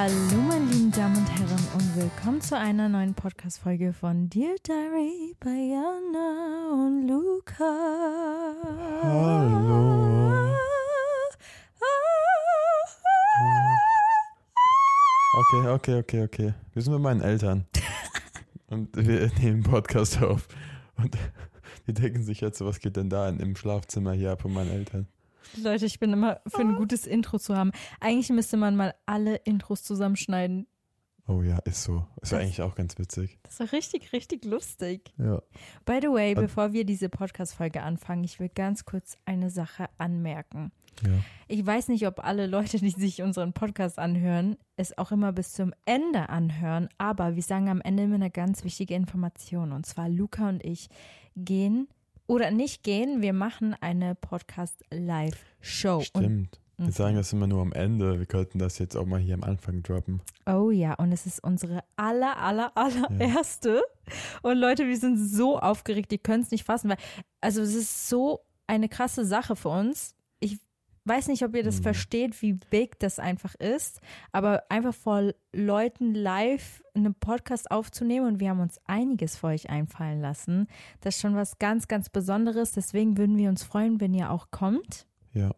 Hallo, meine lieben Damen und Herren, und willkommen zu einer neuen Podcast-Folge von Dear Diary bei Jana und Luca. Hallo. Okay, okay, okay, okay. Wir sind bei meinen Eltern. und wir nehmen Podcast auf. Und die denken sich jetzt, was geht denn da im Schlafzimmer hier ab von meinen Eltern? Leute, ich bin immer für ein gutes Intro zu haben. Eigentlich müsste man mal alle Intros zusammenschneiden. Oh ja, ist so. Ist ja eigentlich auch ganz witzig. Das war richtig, richtig lustig. Ja. By the way, bevor wir diese Podcast-Folge anfangen, ich will ganz kurz eine Sache anmerken. Ja. Ich weiß nicht, ob alle Leute, die sich unseren Podcast anhören, es auch immer bis zum Ende anhören, aber wir sagen am Ende immer eine ganz wichtige Information. Und zwar Luca und ich gehen oder nicht gehen, wir machen eine Podcast-Live-Show. Stimmt. Wir sagen das immer nur am Ende. Wir könnten das jetzt auch mal hier am Anfang droppen. Oh ja, und es ist unsere aller, aller, allererste. Ja. Und Leute, wir sind so aufgeregt, die können es nicht fassen, weil, also es ist so eine krasse Sache für uns. Weiß nicht, ob ihr das mhm. versteht, wie big das einfach ist, aber einfach vor Leuten live einen Podcast aufzunehmen und wir haben uns einiges für euch einfallen lassen. Das ist schon was ganz, ganz Besonderes. Deswegen würden wir uns freuen, wenn ihr auch kommt. Ja.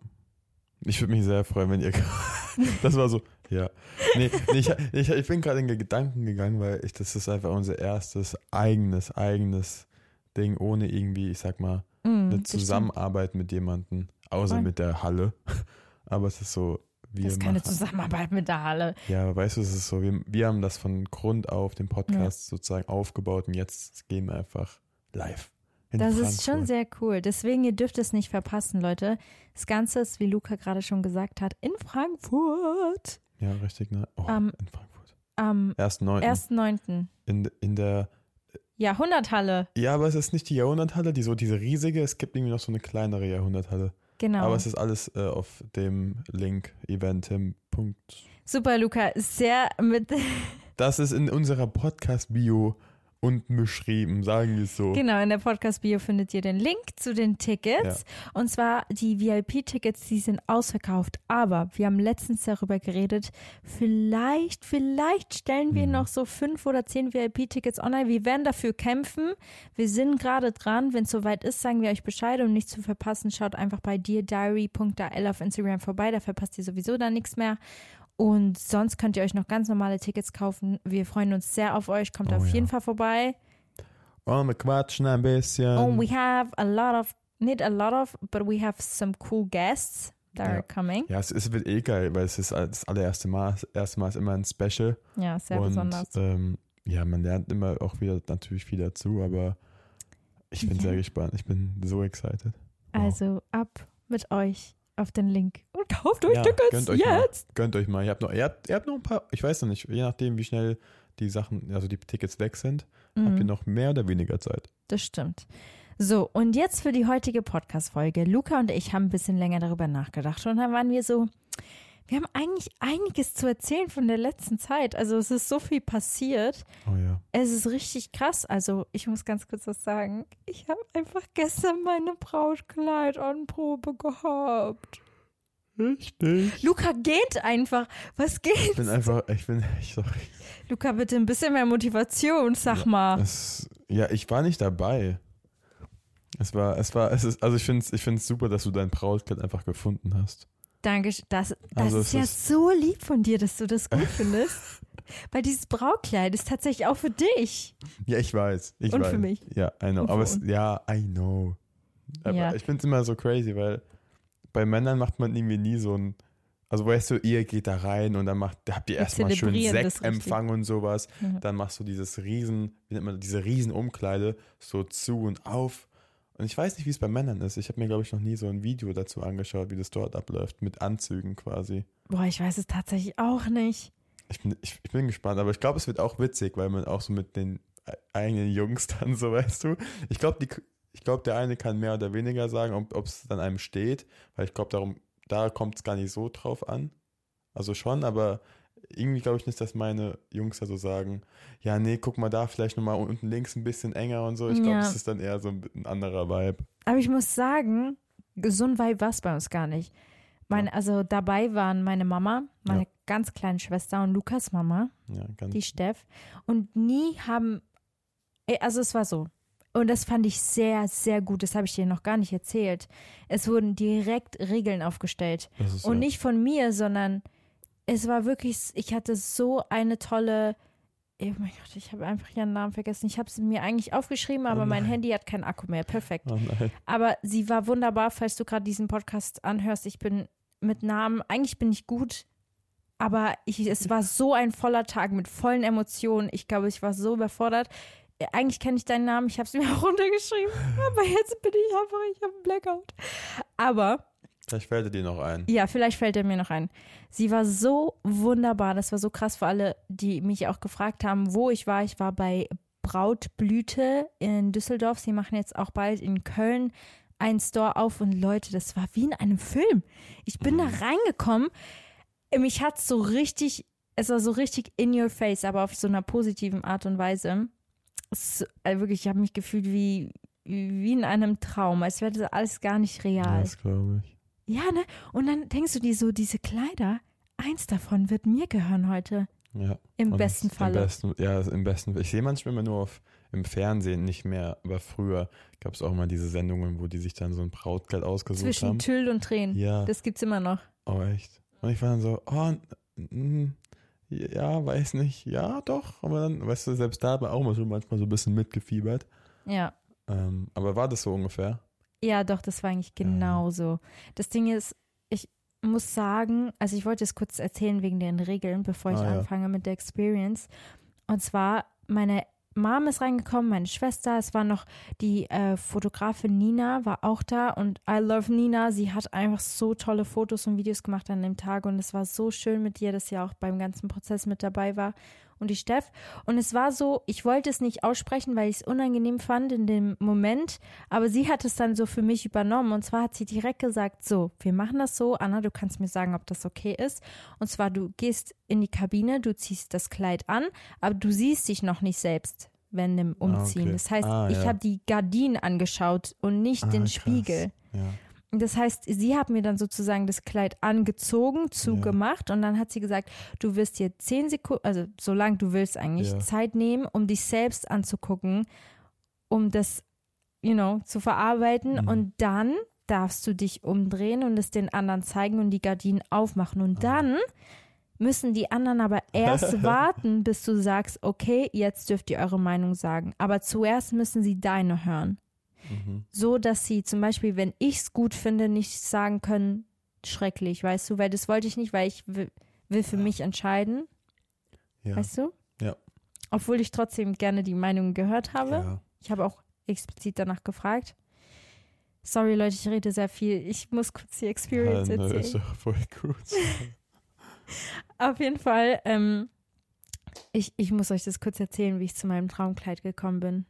Ich würde mich sehr freuen, wenn ihr. das war so, ja. Nee, nee ich, ich, ich, bin gerade in Gedanken gegangen, weil ich, das ist einfach unser erstes eigenes, eigenes Ding, ohne irgendwie, ich sag mal, mm, eine Zusammenarbeit mit jemandem, außer Voll. mit der Halle. Aber es ist so, wir das ist keine Zusammenarbeit mit der Halle. Ja, weißt du, es ist so, wir, wir haben das von Grund auf, den Podcast ja. sozusagen aufgebaut und jetzt gehen wir einfach live. Das Frankfurt. ist schon sehr cool. Deswegen, ihr dürft es nicht verpassen, Leute. Das Ganze ist, wie Luca gerade schon gesagt hat, in Frankfurt. Ja, richtig, ne? Oh, um, in Frankfurt. Am 1.9. 1.9. In, in der Jahrhunderthalle. Ja, aber es ist nicht die Jahrhunderthalle, die so diese riesige, es gibt irgendwie noch so eine kleinere Jahrhunderthalle. Genau. Aber es ist alles äh, auf dem Link eventim. Super, Luca. Sehr mit. das ist in unserer Podcast-Bio unten beschrieben, sagen wir es so. Genau, in der Podcast-Bio findet ihr den Link zu den Tickets. Und zwar die VIP-Tickets, die sind ausverkauft. Aber wir haben letztens darüber geredet, vielleicht, vielleicht stellen wir Mhm. noch so fünf oder zehn VIP-Tickets online. Wir werden dafür kämpfen. Wir sind gerade dran. Wenn es soweit ist, sagen wir euch Bescheid, um nichts zu verpassen. Schaut einfach bei deardiary.al auf Instagram vorbei. Da verpasst ihr sowieso dann nichts mehr. Und sonst könnt ihr euch noch ganz normale Tickets kaufen. Wir freuen uns sehr auf euch. Kommt Oh auf ja. jeden Fall vorbei. Und wir quatschen ein bisschen. Oh, we have a lot of, not a lot of, but we have some cool guests that Ja. are coming. ja, es, es wird eh geil, weil es ist das allererste Mal. Das erste Mal ist immer ein Special. Ja, sehr und besonders. Ähm, ja, man lernt immer auch wieder natürlich viel dazu, aber ich bin Ja. sehr gespannt. Ich bin so excited. Wow. Also ab mit euch auf den Link und kauft euch Ja, Tickets gönnt euch mal. jetzt. Gönnt euch mal. Ihr habt, noch, ihr, habt, ihr habt noch ein paar, ich weiß noch nicht, je nachdem, wie schnell die Sachen, also die Tickets weg sind, habt ihr Mhm, noch mehr oder weniger Zeit. das stimmt. So, und jetzt für die heutige Podcast-Folge. Luca und ich haben ein bisschen länger darüber nachgedacht und dann waren wir so, wir haben eigentlich einiges zu erzählen von der letzten Zeit. Also es ist so viel passiert. Oh ja. Es ist richtig krass. Also, ich muss ganz kurz was sagen. Ich habe einfach gestern meine Brautkleid Probe gehabt. Richtig. Luca geht einfach. Was geht? Ich bin einfach, ich bin, ich sorry. Luca, bitte ein bisschen mehr Motivation, sag Ja, mal. Es, ja, ich war nicht dabei. Es war, es war, es ist, also ich finde es ich find's super, dass du dein Brautkleid einfach gefunden hast. Danke. Das, das Also ist ja ist- so lieb von dir, dass du das gut findest. Weil dieses Braukleid ist tatsächlich auch für dich. Ja, ich weiß. Ich Und weiß. für mich. Ja, I know. Aber es, ja, I know. Aber Ja. ich finde es immer so crazy, weil bei Männern macht man irgendwie nie so ein, also weißt du, ihr geht da rein und dann macht, da habt ihr erstmal schön Sektempfang und sowas. Mhm. Dann machst du dieses riesen, wie nennt man, diese riesen Umkleide so zu und auf. Und ich weiß nicht, wie es bei Männern ist. Ich habe mir, glaube ich, noch nie so ein Video dazu angeschaut, wie das dort abläuft, mit Anzügen quasi. Boah, ich weiß es tatsächlich auch nicht. Ich bin, ich, ich bin gespannt, aber ich glaube, es wird auch witzig, weil man auch so mit den e- eigenen Jungs dann so, weißt du. Ich glaube, die, ich glaube, der eine kann mehr oder weniger sagen, ob es dann einem steht, weil ich glaube, darum, da kommt es gar nicht so drauf an. Also schon, aber irgendwie glaube ich nicht, dass meine Jungs da so sagen, ja, nee, guck mal da, vielleicht nochmal unten links ein bisschen enger und so. Ich glaube, Ja. es ist dann eher so ein, anderer Vibe. Aber ich muss sagen, so ein Vibe war es bei uns gar nicht. Meine, Also dabei waren meine Mama, meine Ja. ganz kleine Schwester und Lukas Mama, Ja, die Steff. Und nie haben, eh, also es war so. Und das fand ich sehr, sehr gut. Das habe ich dir noch gar nicht erzählt. Es wurden direkt Regeln aufgestellt. Und ja, nicht von mir, sondern es war wirklich, ich hatte so eine tolle, oh mein Gott, ich habe einfach ihren Namen vergessen. Ich habe es mir eigentlich aufgeschrieben, aber mein nein. Handy hat keinen Akku mehr. Perfekt. Oh. Aber sie war wunderbar, falls du gerade diesen Podcast anhörst. Ich bin mit Namen, eigentlich bin ich gut, aber ich, es war so ein voller Tag mit vollen Emotionen. Ich glaube, ich war so überfordert. Äh, Eigentlich kenne ich deinen Namen, ich habe es mir auch runtergeschrieben, aber jetzt bin ich einfach, ich habe einen Blackout. Aber Vielleicht fällt dir noch ein. ja, vielleicht fällt er mir noch ein. Sie war so wunderbar. Das war so krass für alle, die mich auch gefragt haben, wo ich war. Ich war bei Brautblüte in Düsseldorf. Sie machen jetzt auch bald in Köln einen Store auf. Und Leute, das war wie in einem Film. Ich bin da reingekommen. Mich hat so richtig, es war so richtig in your face, aber auf so einer positiven Art und Weise. Es, äh, wirklich, ich habe mich gefühlt wie, wie in einem Traum, als wäre das alles gar nicht real. Das glaube ich. Ja, ne? Und dann denkst du dir so, diese Kleider, eins davon wird mir gehören heute. Ja. Im besten Im besten, ja, im besten Ich sehe manchmal immer nur auf, im Fernsehen, nicht mehr. Aber früher gab es auch mal diese Sendungen, wo die sich dann so ein Brautkleid ausgesucht Zwischen haben. Tüll und Tränen. Ja, Das gibt's immer noch. oh echt. Und ich war dann so, oh, ja, weiß nicht, ja, doch. Aber dann, weißt du, selbst da war auch mal so manchmal so ein bisschen mitgefiebert. Ja. Ähm, aber war das so ungefähr? Ja, doch, das war eigentlich genauso. Das Ding ist, ich muss sagen, also ich wollte es kurz erzählen wegen den Regeln, bevor ich Ah, ja. anfange mit der Experience. Und zwar, meine Mom ist reingekommen, meine Schwester, es war noch die äh, Fotografin Nina, war auch da und I love Nina. Sie hat einfach so tolle Fotos und Videos gemacht an dem Tag und es war so schön mit ihr, dass sie auch beim ganzen Prozess mit dabei war und die Steff. Und es war so, ich wollte es nicht aussprechen, weil ich es unangenehm fand in dem Moment, aber sie hat es dann so für mich übernommen und zwar hat sie direkt gesagt, so, wir machen das so, Anna, du kannst mir sagen, ob das okay ist. Und zwar, du gehst in die Kabine, du ziehst das Kleid an, aber du siehst dich noch nicht selbst. wenn im Umziehen. okay. Das heißt, Ah, ich ja. habe die Gardinen angeschaut und nicht Ah, den krass. Spiegel. Ja. Das heißt, sie hat mir dann sozusagen das Kleid angezogen, zugemacht und dann hat sie gesagt, du wirst dir zehn Sekunden, also solange du willst eigentlich, Ja. Zeit nehmen, um dich selbst anzugucken, um das, you know, zu verarbeiten Mhm. und dann darfst du dich umdrehen und es den anderen zeigen und die Gardinen aufmachen Ah. und dann müssen die anderen aber erst warten, bis du sagst, okay, jetzt dürft ihr eure Meinung sagen. Aber zuerst müssen sie deine hören Mhm. so, dass sie zum Beispiel, wenn ich es gut finde, nicht sagen können, schrecklich, weißt du, weil das wollte ich nicht, weil ich will, will für mich entscheiden, Ja. weißt du? Ja. Obwohl ich trotzdem gerne die Meinung gehört habe. ja. Ich habe auch explizit danach gefragt. Sorry, Leute, ich rede sehr viel. Ich muss kurz die Experience Ja, ne, ist erzählen. doch voll gut. Auf jeden Fall, ähm, ich, ich muss euch das kurz erzählen, wie ich zu meinem Traumkleid gekommen bin.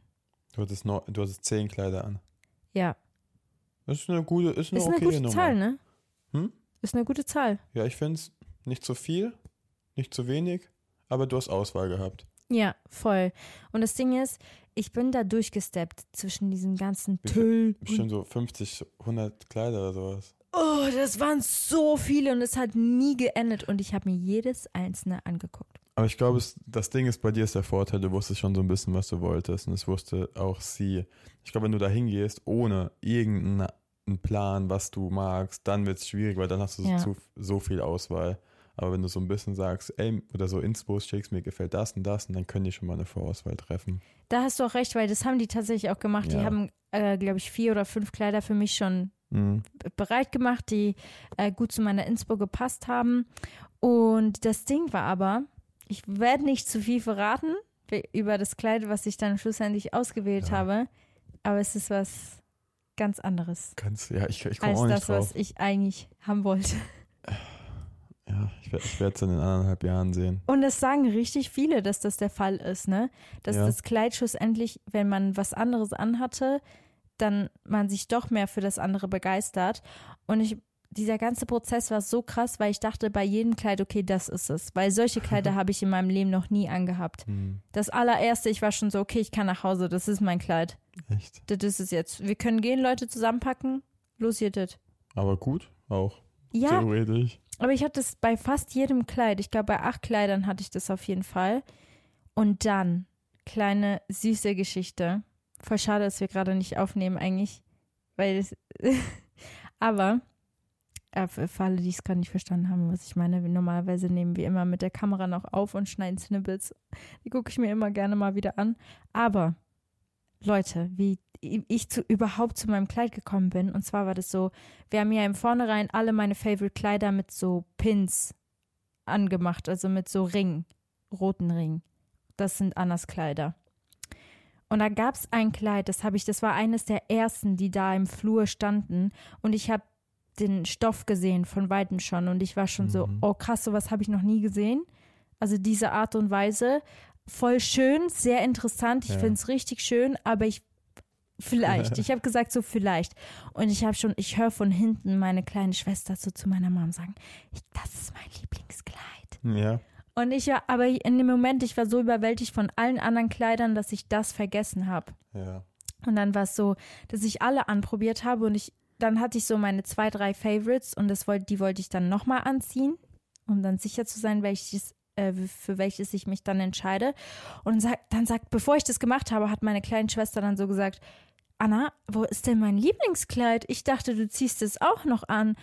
Du hattest, noch, du hattest zehn Kleider an. Ja, Das ist eine gute, ist eine ist eine okay gute Nummer. Zahl, ne? Hm? Ist eine gute Zahl. Ja, ich finde es nicht zu viel, nicht zu wenig, aber du hast Auswahl gehabt. Ja, voll. Und das Ding ist, ich bin da durchgesteppt zwischen diesem ganzen Wie Tüll. Bestimmt so 50, 100 Kleider oder sowas. Oh, das waren so viele und es hat nie geendet und ich habe mir jedes einzelne angeguckt. Aber ich glaube, es- das Ding ist, bei dir ist der Vorteil, du wusstest schon so ein bisschen, was du wolltest. Und es wusste auch sie. Ich glaube, wenn du da hingehst, ohne irgendeinen Plan, was du magst, dann wird es schwierig, weil dann hast du Ja. so, so viel Auswahl. Aber wenn du so ein bisschen sagst, ey, oder so Inspos schickst, mir gefällt das und das, und dann können die schon mal eine Vorauswahl treffen. Da hast du auch recht, weil das haben die tatsächlich auch gemacht. Die Ja. haben, äh, glaube ich, vier oder fünf Kleider für mich schon Mhm. bereit gemacht, die äh, gut zu meiner Inspo gepasst haben. Und das Ding war aber, ich werde nicht zu viel verraten be- über das Kleid, was ich dann schlussendlich ausgewählt Ja. habe, aber es ist was ganz anderes Ganz, ja, ich, ich komme auch nicht das, drauf. was ich eigentlich haben wollte. Ja, ich, ich werde es in den anderthalb Jahren sehen. Und es sagen richtig viele, dass das der Fall ist, ne? Dass Ja. das Kleid schlussendlich, wenn man was anderes anhatte, dann man sich doch mehr für das andere begeistert. Und ich, dieser ganze Prozess war so krass, weil ich dachte bei jedem Kleid, okay, das ist es. Weil solche Kleider habe ich in meinem Leben noch nie angehabt. Mhm. Das allererste, ich war schon so, okay, ich kann nach Hause, das ist mein Kleid. Echt. Das ist es jetzt. Wir können gehen, Leute zusammenpacken. Los, ihr das. Aber gut, auch. Ja, Theoretisch. Aber ich hatte es bei fast jedem Kleid. Ich glaube, bei acht Kleidern hatte ich das auf jeden Fall. Und dann, kleine süße Geschichte. Voll schade, dass wir gerade nicht aufnehmen eigentlich. Weil es Aber, äh, für alle, die es gerade nicht verstanden haben, was ich meine, normalerweise nehmen wir immer mit der Kamera noch auf und schneiden Snippets. Die gucke ich mir immer gerne mal wieder an. Aber, Leute, wie ich zu, überhaupt zu meinem Kleid gekommen bin, und zwar war das so, wir haben ja im Vornherein alle meine Favorite Kleider mit so Pins angemacht, also mit so Ring, roten Ring. Das sind Annas Kleider. Und da gab es ein Kleid, das habe ich, das war eines der ersten, die da im Flur standen. Und ich habe den Stoff gesehen von weitem schon. Und ich war schon so, Mhm. oh krass, sowas habe ich noch nie gesehen. Also diese Art und Weise. Voll schön, sehr interessant. Ich Ja. finde es richtig schön, aber ich vielleicht. Ich habe gesagt so vielleicht. Und ich habe schon, ich höre von hinten meine kleine Schwester so zu meiner Mom sagen, ich, das ist mein Lieblingskleid. Ja. Und ich war, aber in dem Moment, ich war so überwältigt von allen anderen Kleidern, dass ich das vergessen habe. Ja. Und dann war es so, dass ich alle anprobiert habe und ich, dann hatte ich so meine zwei, drei Favorites und das wollte, die wollte ich dann nochmal anziehen, um dann sicher zu sein, welches, äh, für welches ich mich dann entscheide. Und sag, dann sagt, bevor ich das gemacht habe, hat meine kleine Schwester dann so gesagt, Anna, wo ist denn mein Lieblingskleid? Ich dachte, du ziehst es auch noch an.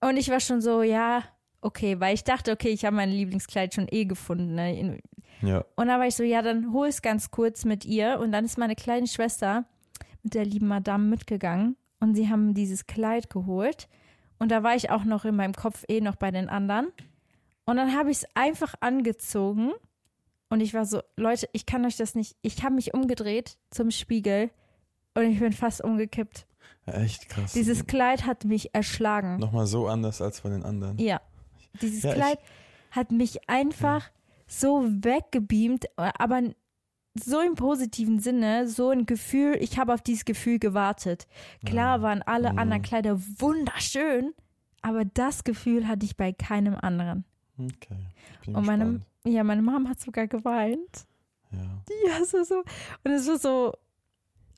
Und ich war schon so, ja, okay, weil ich dachte, okay, ich habe mein Lieblingskleid schon eh gefunden. Ne? Ja. Und dann war ich so, ja, dann hol es ganz kurz mit ihr. Und dann ist meine kleine Schwester mit der lieben Madame mitgegangen und sie haben dieses Kleid geholt. Und da war ich auch noch in meinem Kopf eh noch bei den anderen. Und dann habe ich es einfach angezogen und ich war so, Leute, ich kann euch das nicht. Ich habe mich umgedreht zum Spiegel und ich bin fast umgekippt. Echt krass. Dieses Kleid hat mich erschlagen. Nochmal so anders als von den anderen. Ja. Dieses Ja, Kleid hat mich einfach so weggebeamt, aber so im positiven Sinne, so ein Gefühl, ich habe auf dieses Gefühl gewartet. Klar waren alle Mhm. anderen Kleider wunderschön, aber das Gefühl hatte ich bei keinem anderen. Okay. Bin Und meine, ja, meine Mom hat sogar geweint. Ja. Ja, so, so. Und es war so,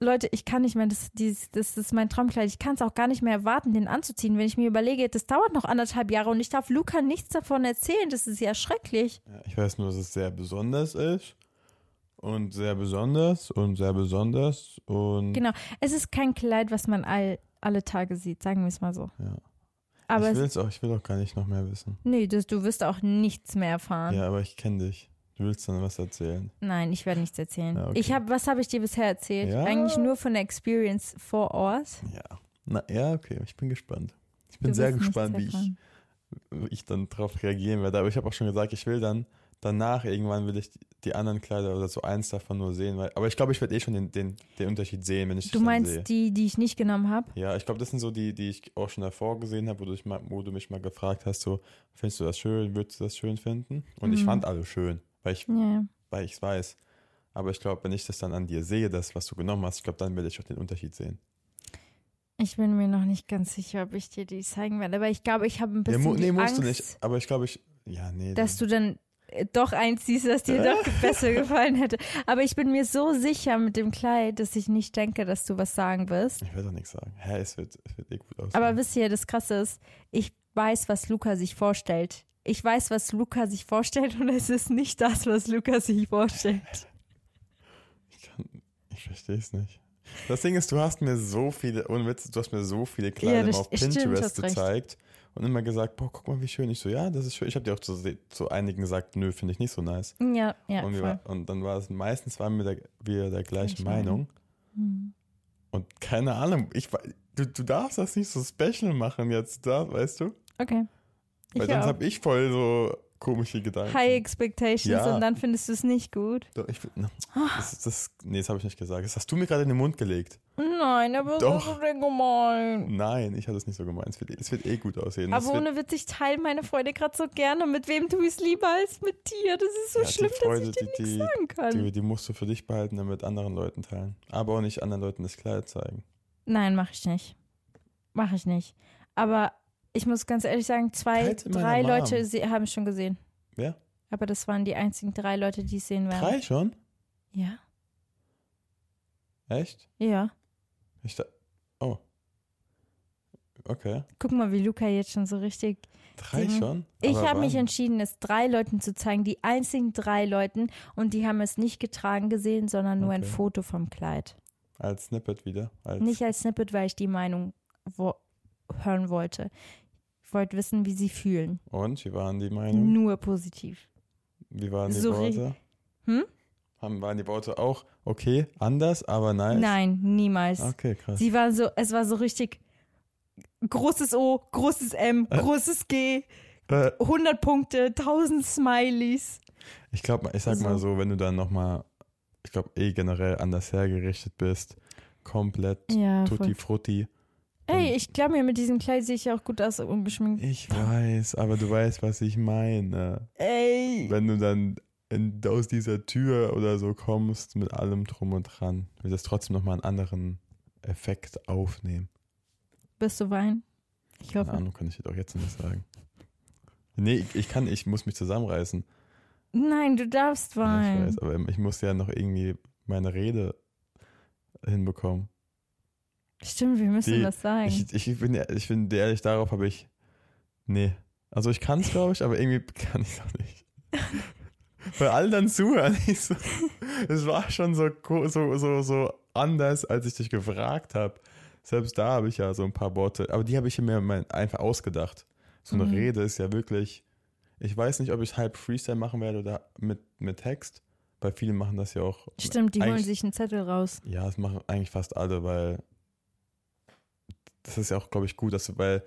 Leute, ich kann nicht mehr, das, dieses, das ist mein Traumkleid. Ich kann es auch gar nicht mehr erwarten, den anzuziehen. Wenn ich mir überlege, das dauert noch anderthalb Jahre und ich darf Luca nichts davon erzählen. Das ist ja schrecklich. ja. Ich weiß nur, dass es sehr besonders ist. Und sehr besonders und sehr besonders. Und Genau. Es ist kein Kleid, was man all, alle Tage sieht, sagen wir es mal so. ja. Aber ich, will's auch, ich will auch gar nicht noch mehr wissen. nee, das, du wirst auch nichts mehr erfahren. Ja, aber ich kenne dich. Du willst dann was erzählen. Nein, ich werde nichts erzählen. Ja, okay. Ich habe, was habe ich dir bisher erzählt? Ja. Eigentlich nur von der Experience vor Ort. Ja. Na ja, okay, ich bin gespannt. Ich bin Du sehr gespannt, wie ich, wie ich dann drauf reagieren werde. Aber ich habe auch schon gesagt, ich will dann danach irgendwann will ich die anderen Kleider oder so eins davon nur sehen. Weil, aber ich glaube, ich werde eh schon den, den, den Unterschied sehen, wenn ich Du meinst sehe. die, die ich nicht genommen habe? Ja, ich glaube, das sind so die, die ich auch schon davor gesehen habe, wo, mal- wo du mich mal gefragt hast, so, findest du das schön, würdest du das schön finden? Und ich Mhm. fand alle schön, weil ich Ja. weil ich es weiß. Aber ich glaube, wenn ich das dann an dir sehe, das, was du genommen hast, ich glaube, dann werde ich auch den Unterschied sehen. Ich bin mir noch nicht ganz sicher, ob ich dir die zeigen werde. Aber ich glaube, ich habe ein Ja, bisschen die nee, musst Angst, du nicht. Aber ich glaube, ich. Ja, nee. dass dann- du dann doch eins siehst, das dir doch besser gefallen hätte. Aber ich bin mir so sicher mit dem Kleid, dass ich nicht denke, dass du was sagen wirst. Ich werde doch nichts sagen. Hä, es wird, es wird eh gut aussehen. Aber wisst ihr, das Krasse ist, ich weiß, was Luca sich vorstellt. Ich weiß, was Luca sich vorstellt und es ist nicht das, was Luca sich vorstellt. ich kann, ich verstehe es nicht. Das Ding ist, du hast mir so viele, ohne Witz, du hast mir so viele Kleider mal auf stimmt, Pinterest hast recht. Und immer gesagt, boah, guck mal, wie schön. Ich so, ja, das ist schön. Ich habe dir auch zu, zu einigen gesagt, nö, finde ich nicht so nice. Ja, ja, und, war- und dann war es meistens waren wir der, wir der gleichen Gleiche Meinung. Hm. Und keine Ahnung, ich, du, du darfst das nicht so special machen jetzt, da, weißt du? Okay. Weil Ich sonst habe ich voll so komische Gedanken. High Expectations Ja. und dann findest du es nicht gut. Doch, ich, Ah. das, das, nee, das habe ich nicht gesagt. Das hast du mir gerade in den Mund gelegt. Nein, aber Doch. das ist so gemein. Nein, ich hatte es nicht so gemeint. Es wird, es wird eh gut aussehen. Aber ohne Witz, ich teile meine Freude gerade so gerne. Mit wem tue ich es lieber als mit dir? Das ist so Ja, schlimm, Freude, dass ich dir die- nichts sagen kann. die, die musst du für dich behalten, dann mit anderen Leuten teilen. Aber auch nicht anderen Leuten das Kleid zeigen. Nein, mache ich nicht. Mache ich nicht. Aber ich muss ganz ehrlich sagen, zwei, drei. Leute haben es schon gesehen. Wer? Aber das waren die einzigen drei Leute, die es sehen werden. Drei schon? Ja. Echt? Ja. Ich da, oh. Okay. Guck mal, wie Luca jetzt schon so richtig. Drei Ding. schon? Ich habe mich entschieden, es drei Leuten zu zeigen, die einzigen drei Leuten. Und die haben es nicht getragen gesehen, sondern nur ein Okay. Foto vom Kleid. Als Snippet wieder. Als, Nicht als Snippet, weil ich die Meinung wo hören wollte. Wollte wissen, wie sie fühlen. Und, wie waren die Meinungen? Nur positiv. Wie waren die So Worte? Hm? Haben, waren die Worte auch okay, anders, aber nice? Nein, niemals. Okay, krass. Sie war so, es war so richtig großes O, großes M, Äh. großes G, Äh, 100 Punkte, 1000 Smileys. ich glaube, ich sag mal So. so, wenn du dann nochmal, ich glaube, eh generell anders hergerichtet bist, komplett Ja, tutti frutti. Ey, ich glaube mir, mit diesem Kleid sehe ich auch gut aus, ungeschminkt. Ich weiß, aber du weißt, was ich meine. Ey. Wenn du dann in, aus dieser Tür oder so kommst mit allem drum und dran, wird das trotzdem nochmal einen anderen Effekt aufnehmen. Bist du weinen? Ich Keine hoffe. Ahnung, kann ich dir doch jetzt nicht sagen. Nee, ich, ich kann, ich muss mich zusammenreißen. Nein, du darfst Ja, ich weinen. weiß, aber ich muss ja noch irgendwie meine Rede hinbekommen. Stimmt, wir müssen Die- das sagen. Ich, ich, bin, ich bin ehrlich, darauf habe ich. Nee. Also ich kann es, glaube ich, aber irgendwie kann ich es auch nicht. Weil alle dann zuhören. Ich so, es war schon so, so, so, so anders, als ich dich gefragt habe. Selbst da habe ich ja so ein paar Worte, aber die habe ich mir einfach ausgedacht. So eine Mhm. Rede ist ja wirklich. Ich weiß nicht, ob ich halb Freestyle machen werde oder mit, mit Text, weil viele machen das ja auch. Stimmt, die holen sich einen Zettel raus. ja, das machen eigentlich fast alle, weil das ist ja auch, glaube ich, gut, dass du, weil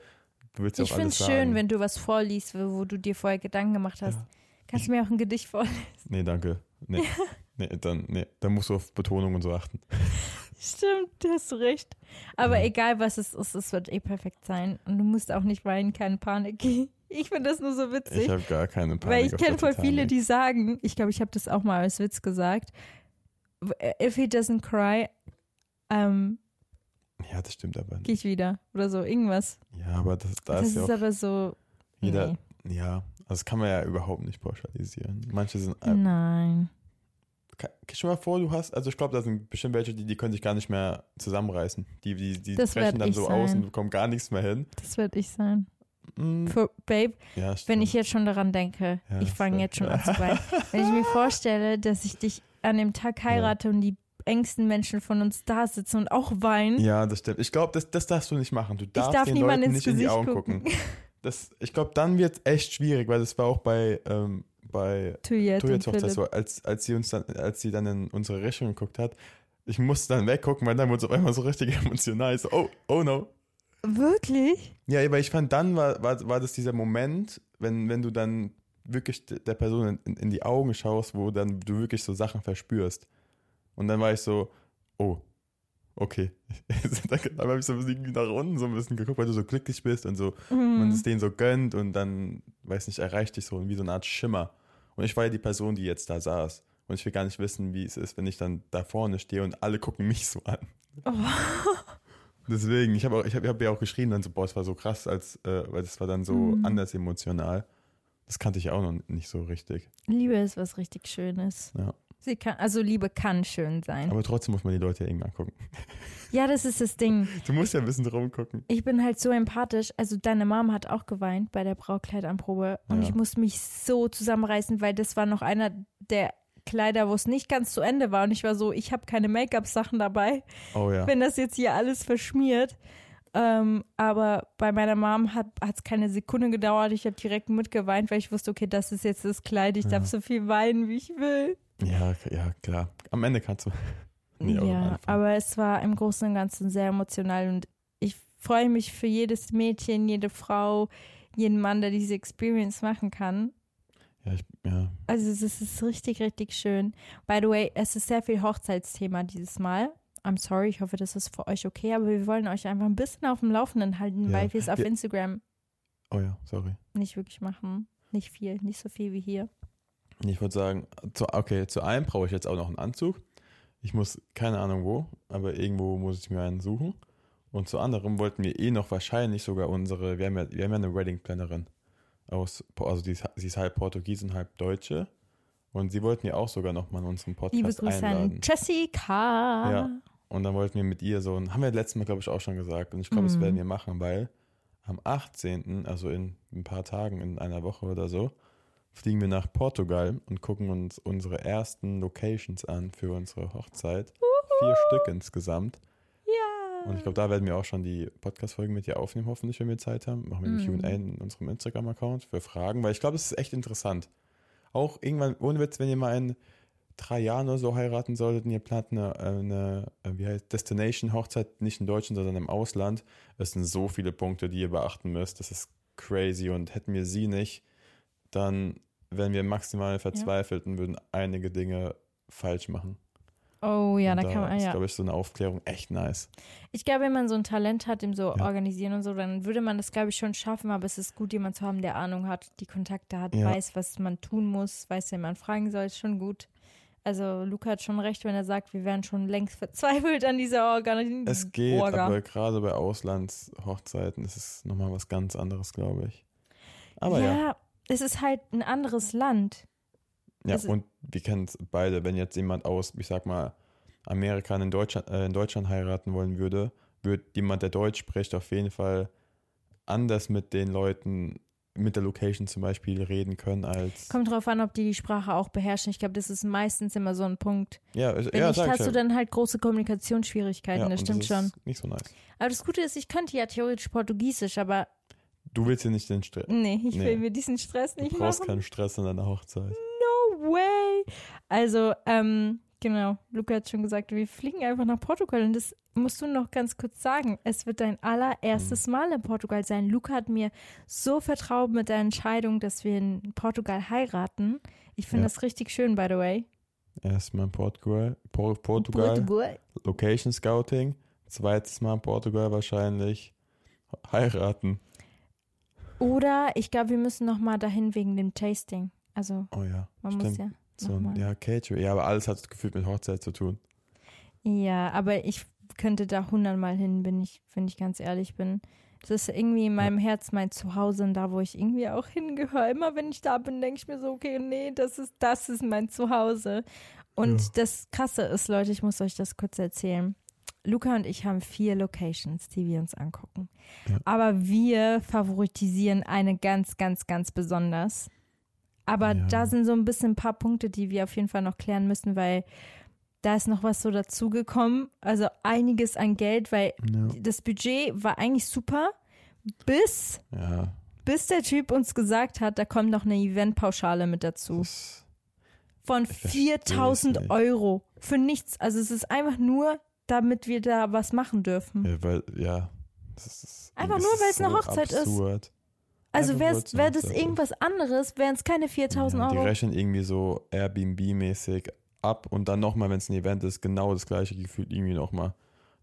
du willst ja Ich auch finde es schön, wenn du was vorliest, wo du dir vorher Gedanken gemacht hast. Ja. Kannst du mir auch ein Gedicht vorlesen? Nee, danke. Nee. nee, dann, nee, dann musst du auf Betonung und so achten. Stimmt, du hast recht. Aber Ja. egal, was es ist, es wird eh perfekt sein. Und du musst auch nicht weinen, keine Panik. Ich finde das nur so witzig. Ich habe gar keine Panik. Weil ich kenne voll viele, die sagen, ich glaube, ich habe das auch mal als Witz gesagt, if he doesn't cry, ähm, Ja, das stimmt aber nicht. gehe ich wieder. Oder so, irgendwas. Ja, aber das, da das ist ist ja auch aber so. jeder. Nee. Ja, also das kann man ja überhaupt nicht pauschalisieren. Manche sind, äh, Nein. schon mal vor, du hast, also ich glaube, da sind bestimmt welche, die, die können sich gar nicht mehr zusammenreißen. Die, die, die Das brechen dann so sein. aus und bekommen gar nichts mehr hin. Das werde ich sein. Mm, Für, Babe, ja, wenn ich jetzt schon daran denke, Ja, ich fange jetzt schon an zu weinen. Wenn ich mir vorstelle, dass ich dich an dem Tag heirate und die engsten Menschen von uns da sitzen und auch weinen. Ja, das stimmt. Ich glaube, das, das darfst du nicht machen. Du darfst darf den Leuten nicht in die Gesicht Augen gucken. gucken. Das, ich glaube, dann wird es echt schwierig, weil das war auch bei, ähm, bei Philipp. so, als, als sie uns dann, als sie dann in unsere Richtung geguckt hat, ich musste dann weggucken, weil dann wurde es auf einmal so richtig emotional. Ich so, oh, oh no. Wirklich? Ja, aber ich fand, dann war, war, war das dieser Moment, wenn, wenn du dann wirklich de- der Person in, in die Augen schaust, wo dann du wirklich so Sachen verspürst. Und dann war ich so, oh, okay. dann habe ich so irgendwie nach unten so ein bisschen geguckt, weil du so glücklich bist und so, man Mhm. es denen so gönnt und dann, weiß nicht, erreicht dich so wie so eine Art Schimmer. Und ich war ja die Person, die jetzt da saß. Und ich will gar nicht wissen, wie es ist, wenn ich dann da vorne stehe und alle gucken mich so an. Oh. Deswegen, ich habe ich habe hab ja auch geschrien dann so, boah, es war so krass, als, äh, weil das war dann so Mhm. anders emotional. Das kannte ich auch noch nicht so richtig. Liebe ist was richtig Schönes. Ja. Sie kann, also Liebe kann schön sein. Aber trotzdem muss man die Leute ja irgendwann gucken. Ja, das ist das Ding. Du musst ja ein bisschen rumgucken. Ich bin halt so empathisch. Also deine Mom hat auch geweint bei der Braukleidanprobe und Ja. ich musste mich so zusammenreißen, weil das war noch einer der Kleider, wo es nicht ganz zu Ende war und ich war so, ich habe keine Make-up-Sachen dabei, Oh ja. wenn das jetzt hier alles verschmiert. Ähm, aber bei meiner Mom hat es keine Sekunde gedauert. Ich habe direkt mitgeweint, weil ich wusste, okay, das ist jetzt das Kleid. Ich darf Ja. so viel weinen, wie ich will. Ja, ja, klar. Am Ende kannst du. Nee, ja, aber es war im Großen und Ganzen sehr emotional und ich freue mich für jedes Mädchen, jede Frau, jeden Mann, der diese Experience machen kann. Ja, ich, ja. Also es ist, richtig, richtig schön. By the way, es ist sehr viel Hochzeitsthema dieses Mal. I'm sorry, ich hoffe, das ist für euch okay, aber wir wollen euch einfach ein bisschen auf dem Laufenden halten, Ja, weil wir es auf wir- Instagram Oh ja, sorry. nicht wirklich machen. Nicht viel, nicht so viel wie hier. Ich würde sagen, zu, okay, zu einem brauche ich jetzt auch noch einen Anzug. Ich muss, keine Ahnung wo, aber irgendwo muss ich mir einen suchen. Und zu anderem wollten wir eh noch wahrscheinlich sogar unsere, wir haben ja, wir haben ja eine Wedding-Plannerin aus, also die ist, sie ist halb Portugiesin, halb Deutsche. Und sie wollten ja auch sogar noch mal in unserem Podcast Liebe Grüße einladen. an Jessica. Ja. Und dann wollten wir mit ihr so, haben wir letztes Mal, glaube ich, auch schon gesagt. Und ich glaube, das Mhm. werden wir machen, weil am 18., also in ein paar Tagen, in einer Woche oder so, fliegen wir nach Portugal und gucken uns unsere ersten Locations an für unsere Hochzeit. Vier Stück insgesamt. Ja. Und ich glaube, da werden wir auch schon die Podcast-Folgen mit dir aufnehmen, hoffentlich, wenn wir Zeit haben. Machen wir Mhm. QA in unserem Instagram-Account für Fragen, weil ich glaube, es ist echt interessant. Auch irgendwann, ohne Witz, wenn ihr mal in drei Jahren oder so heiraten solltet und ihr plant eine, eine äh, wie heißt, Destination-Hochzeit, nicht in Deutschland, sondern im Ausland, es sind so viele Punkte, die ihr beachten müsst. Das ist crazy und hätten wir sie nicht, dann wären wir maximal verzweifelt und würden einige Dinge falsch machen. Oh ja, und da kann man, ist, ja. glaube ich, so eine Aufklärung echt nice. Ich glaube, wenn man so ein Talent hat, im so Ja. organisieren und so, dann würde man das, glaube ich, schon schaffen. Aber es ist gut, jemanden zu haben, der Ahnung hat, die Kontakte hat, Ja. weiß, was man tun muss, weiß, wen man fragen soll, ist schon gut. Also Luca hat schon recht, wenn er sagt, wir wären schon längst verzweifelt an dieser Organisation. Es geht, Orga. aber gerade bei Auslandshochzeiten ist es nochmal was ganz anderes, glaube ich. Aber ja, ja, es ist halt ein anderes Land. ja, also- und wir kennen es beide, wenn jetzt jemand aus, ich sag mal, Amerika in Deutschland, äh, in Deutschland heiraten wollen würde, würde jemand, der Deutsch spricht, auf jeden Fall anders mit den Leuten, mit der Location zum Beispiel reden können als. Kommt drauf an, ob die die Sprache auch beherrschen. Ich glaube, das ist meistens immer so ein Punkt. ja, ich- Wenn ja, nicht, hast du dann halt große Kommunikationsschwierigkeiten, ja, das stimmt ist schon. Nicht so nice. Aber das Gute ist, ich könnte ja theoretisch Portugiesisch, aber Du willst ja nicht den Stress. nee, ich Nee. will mir diesen Stress Du nicht brauchst machen. keinen Stress in deiner Hochzeit. No way. Also, ähm, genau, Luca hat schon gesagt, wir fliegen einfach nach Portugal und das musst du noch ganz kurz sagen. Es wird dein allererstes Mal in Portugal sein. Luca hat mir so vertraut mit der Entscheidung, dass wir in Portugal heiraten. Ich finde Ja. das richtig schön, by the way. Erstmal in Portugal, Por Portugal. Portugal. Location Scouting, zweites Mal in Portugal wahrscheinlich heiraten. Oder ich glaube, wir müssen noch mal dahin wegen dem Tasting. Also, Oh ja, man stimmt. muss ja. so ein, ja, Catering. Ja, aber alles hat gefühlt mit Hochzeit zu tun. Ja, aber ich könnte da hundertmal hin, bin ich, wenn ich ganz ehrlich bin. Das ist irgendwie in meinem Herz mein Zuhause und da, wo ich irgendwie auch hingehöre. Immer wenn ich da bin, denke ich mir so, okay, nee, das ist, das ist mein Zuhause. Und Ja. das Krasse ist, Leute, ich muss euch das kurz erzählen. Luca und ich haben vier Locations, die wir uns angucken. Ja. Aber wir favoritisieren eine ganz, ganz, ganz besonders. Aber Ja. da sind so ein bisschen ein paar Punkte, die wir auf jeden Fall noch klären müssen, weil da ist noch was so dazugekommen. Also einiges an Geld, weil Ja. das Budget war eigentlich super, bis, bis der Typ uns gesagt hat, da kommt noch eine Eventpauschale mit dazu. Das, Von versteh's 4000 nicht. Euro. Für nichts. Also es ist einfach nur, damit wir da was machen dürfen. ja, weil, ja. Ist, Einfach nur, ist weil es eine Hochzeit ist. absurd. Also Einfach wäre wär das ist. irgendwas anderes, wären es keine 4000 Ja, Die Euro. rechnen irgendwie so Airbnb-mäßig ab und dann nochmal, wenn es ein Event ist, genau das gleiche Gefühl irgendwie nochmal.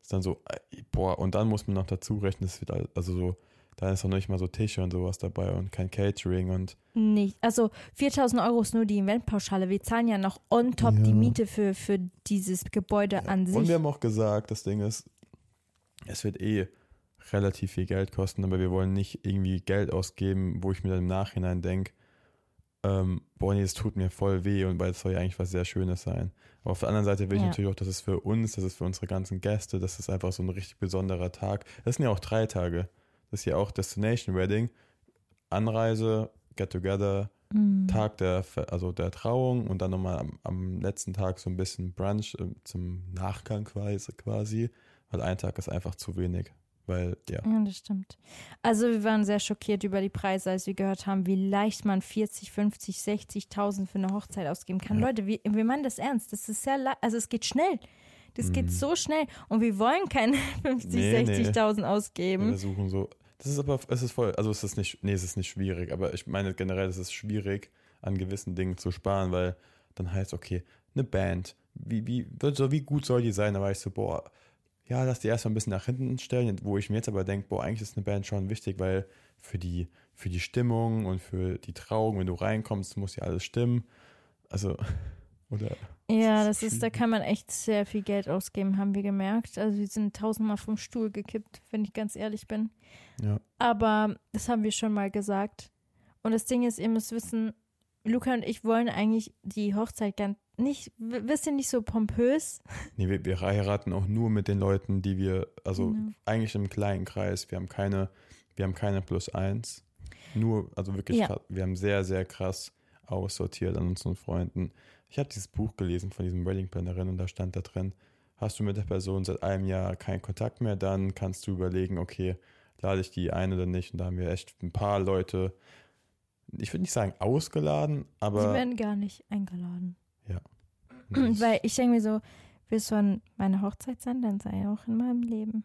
Ist dann so, äh, boah, und dann muss man noch dazu rechnen, es wird also so, da ist noch nicht mal so Tische und sowas dabei und kein Catering und Nicht. Also 4000 Euro ist nur die Eventpauschale. Wir zahlen ja noch on top Ja. die Miete für, für dieses Gebäude an Und sich. wir haben auch gesagt, das Ding ist, es wird eh relativ viel Geld kosten, aber wir wollen nicht irgendwie Geld ausgeben, wo ich mir dann im Nachhinein denke, ähm, boah, nee, das tut mir voll weh und weil es soll ja eigentlich was sehr Schönes sein. Aber auf der anderen Seite will ich Ja. natürlich auch, dass es für uns, dass es für unsere ganzen Gäste, dass es einfach so ein richtig besonderer Tag. Das sind ja auch drei Tage. Das ist ja auch Destination Wedding, Anreise, Get Together, Mhm. Tag der, also der Trauung und dann nochmal am, am letzten Tag so ein bisschen Brunch äh, zum Nachgang quasi, quasi, weil ein Tag ist einfach zu wenig, weil ja, Ja, das stimmt. Also wir waren sehr schockiert über die Preise, als wir gehört haben, wie leicht man 40, 50, 60.000 für eine Hochzeit ausgeben kann. Ja. Leute, wir, wir meinen das ernst. Das ist sehr, also es geht schnell. Das geht Mhm. so schnell. Und wir wollen keine 50, Nee, nee. 60.000 wir ausgeben. versuchen so, das ist aber, es ist voll, also es ist nicht, nee, es ist nicht schwierig, aber ich meine generell, es ist schwierig, an gewissen Dingen zu sparen, weil dann heißt, okay, eine Band, wie, wie, wie gut soll die sein? Da war ich so, boah, ja, lass die erstmal ein bisschen nach hinten stellen, wo ich mir jetzt aber denke, boah, eigentlich ist eine Band schon wichtig, weil für die, für die Stimmung und für die Trauung, wenn du reinkommst, muss ja alles stimmen. Also, oder, Ja, Das ist da kann man echt sehr viel Geld ausgeben, haben wir gemerkt. Also wir sind tausendmal vom Stuhl gekippt, wenn ich ganz ehrlich bin. ja, Aber das haben wir schon mal gesagt. Und das Ding ist, ihr müsst wissen, Luca und ich wollen eigentlich die Hochzeit ganz nicht, bisschen nicht so pompös. nee, wir, wir heiraten auch nur mit den Leuten, die wir, also Genau. eigentlich im kleinen Kreis, wir haben keine, wir haben keine plus eins. Nur, also wirklich, Ja. wir haben sehr, sehr krass aussortiert an unseren Freunden. Ich habe dieses Buch gelesen von diesem Wedding Plannerin und da stand da drin, hast du mit der Person seit einem Jahr keinen Kontakt mehr, dann kannst du überlegen, okay, lade ich die ein oder nicht. Und da haben wir echt ein paar Leute, ich würde nicht sagen ausgeladen, Sie aber werden gar nicht eingeladen. das- Weil ich denke mir so, willst du an meiner Hochzeit sein, dann sei auch in meinem Leben.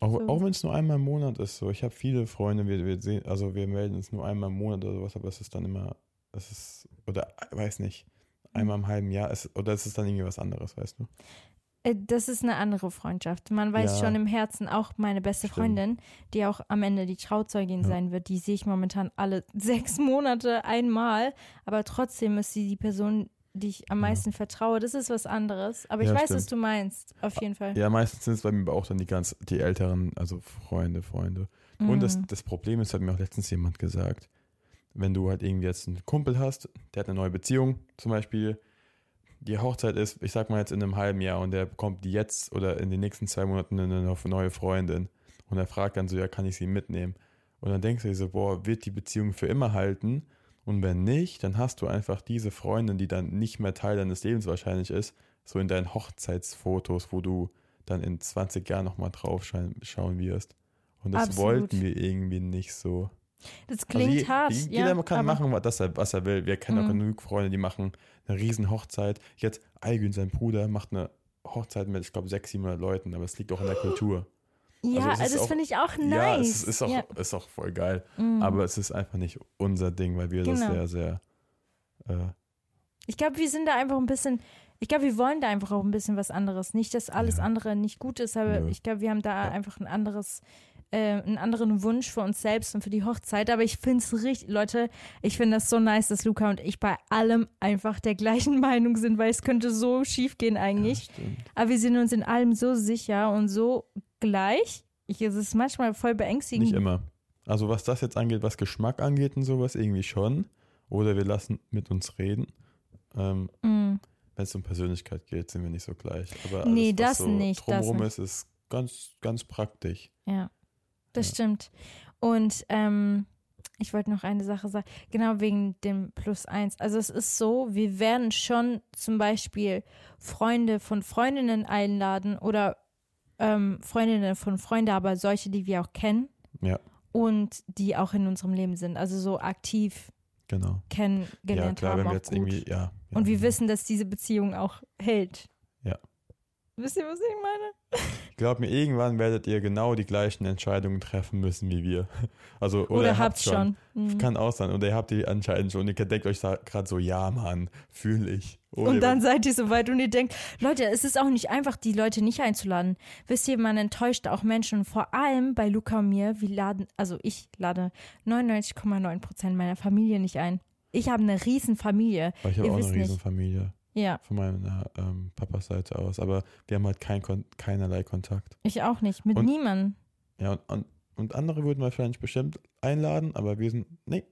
Auch, So. auch wenn es nur einmal im Monat ist, so. Ich habe viele Freunde, wir, wir sehen, also wir melden uns nur einmal im Monat oder sowas, aber es ist dann immer, es ist, oder weiß nicht, einmal im halben Jahr, ist, oder es ist dann irgendwie was anderes, weißt du? Äh, Das ist eine andere Freundschaft. Man weiß Ja. schon im Herzen, auch meine beste Stimmt. Freundin, die auch am Ende die Trauzeugin Ja. sein wird, die sehe ich momentan alle sechs Monate einmal. Aber trotzdem ist sie die Person, die ich am Ja. meisten vertraue. Das ist was anderes. Aber ich Ja, weiß, stimmt. was du meinst. Auf jeden Fall. Ja, meistens sind es bei mir auch dann die ganz, die älteren, also Freunde, Freunde. Und das, Mhm. das Problem ist, hat mir auch letztens jemand gesagt, wenn du halt irgendwie jetzt einen Kumpel hast, der hat eine neue Beziehung, zum Beispiel, die Hochzeit ist, ich sag mal jetzt in einem halben Jahr und der bekommt jetzt oder in den nächsten zwei Monaten eine neue Freundin und er fragt dann so, ja, kann ich sie mitnehmen? Und dann denkst du dir so, boah, wird die Beziehung für immer halten? Und wenn nicht, dann hast du einfach diese Freundin, die dann nicht mehr Teil deines Lebens wahrscheinlich ist, so in deinen Hochzeitsfotos, wo du dann in 20 Jahren nochmal drauf schauen, schauen wirst. Und das Absolut. wollten wir irgendwie nicht so. Das klingt also je- hart. je- ja, Jeder kann machen, was er, was er will. Wir kennen auch Mhm. genug Freunde, die machen eine riesen Hochzeit. Jetzt Aygün, sein Bruder, macht eine Hochzeit mit, ich glaube, 600, 700 Leuten, aber es liegt auch in der Kultur. Ja, also es ist das finde ich auch nice. Ja, es ist auch, Ja. ist auch voll geil. Mhm. Aber es ist einfach nicht unser Ding, weil wir das Genau. sehr, sehr. Äh, Ich glaube, wir sind da einfach ein bisschen, ich glaube, wir wollen da einfach auch ein bisschen was anderes. Nicht, dass alles Ja. andere nicht gut ist, aber Nö. ich glaube, wir haben da Ja. einfach ein anderes, äh, einen anderen Wunsch für uns selbst und für die Hochzeit. Aber ich finde es richtig, Leute, ich finde das so nice, dass Luca und ich bei allem einfach der gleichen Meinung sind, weil es könnte so schief gehen eigentlich. ja. Aber wir sind uns in allem so sicher und so gleich. Ich, es ist manchmal voll beängstigend. Nicht immer. Also was das jetzt angeht, was Geschmack angeht und sowas, irgendwie schon. Oder wir lassen mit uns reden. Ähm, Mm. wenn es um Persönlichkeit geht, sind wir nicht so gleich. Aber Nee, alles, das was so nicht, das Drumherum nicht. ist, ist ganz, ganz praktisch. Ja, das Ja. stimmt. Und ähm, ich wollte noch eine Sache sagen, genau wegen dem Plus eins. Also es ist so, wir werden schon zum Beispiel Freunde von Freundinnen einladen oder ähm, Freundinnen von Freunden, aber solche, die wir auch kennen Ja, und die auch in unserem Leben sind, also so aktiv genau. Ja, kennengelernt klar, haben. wenn wir jetzt gut. irgendwie, ja. ja und wir genau. wissen, dass diese Beziehung auch hält. Ja. Wisst ihr, was ich meine? Glaubt mir, irgendwann werdet ihr genau die gleichen Entscheidungen treffen müssen wie wir. Also, oder, Oder, ihr habt schon. Mhm. Kann auch sein. Oder ihr habt die anscheinend schon. Ihr denkt euch gerade so, ja, Mann, fühle ich. Oder Und dann seid ihr so weit und ihr denkt, Leute, es ist auch nicht einfach, die Leute nicht einzuladen. Wisst ihr, man enttäuscht auch Menschen. Vor allem bei Luca und mir, wir laden, also ich lade 99,9 Prozent meiner Familie nicht ein. Ich habe eine riesen Familie. Aber ich habe auch eine. Riesenfamilie Ja, von meiner ähm, Papas Seite aus. Aber wir haben halt kein, keinerlei Kontakt. ich auch nicht. Mit Und- niemandem. Ja, und, und, und andere würden wahrscheinlich bestimmt einladen, aber wir sind, nee,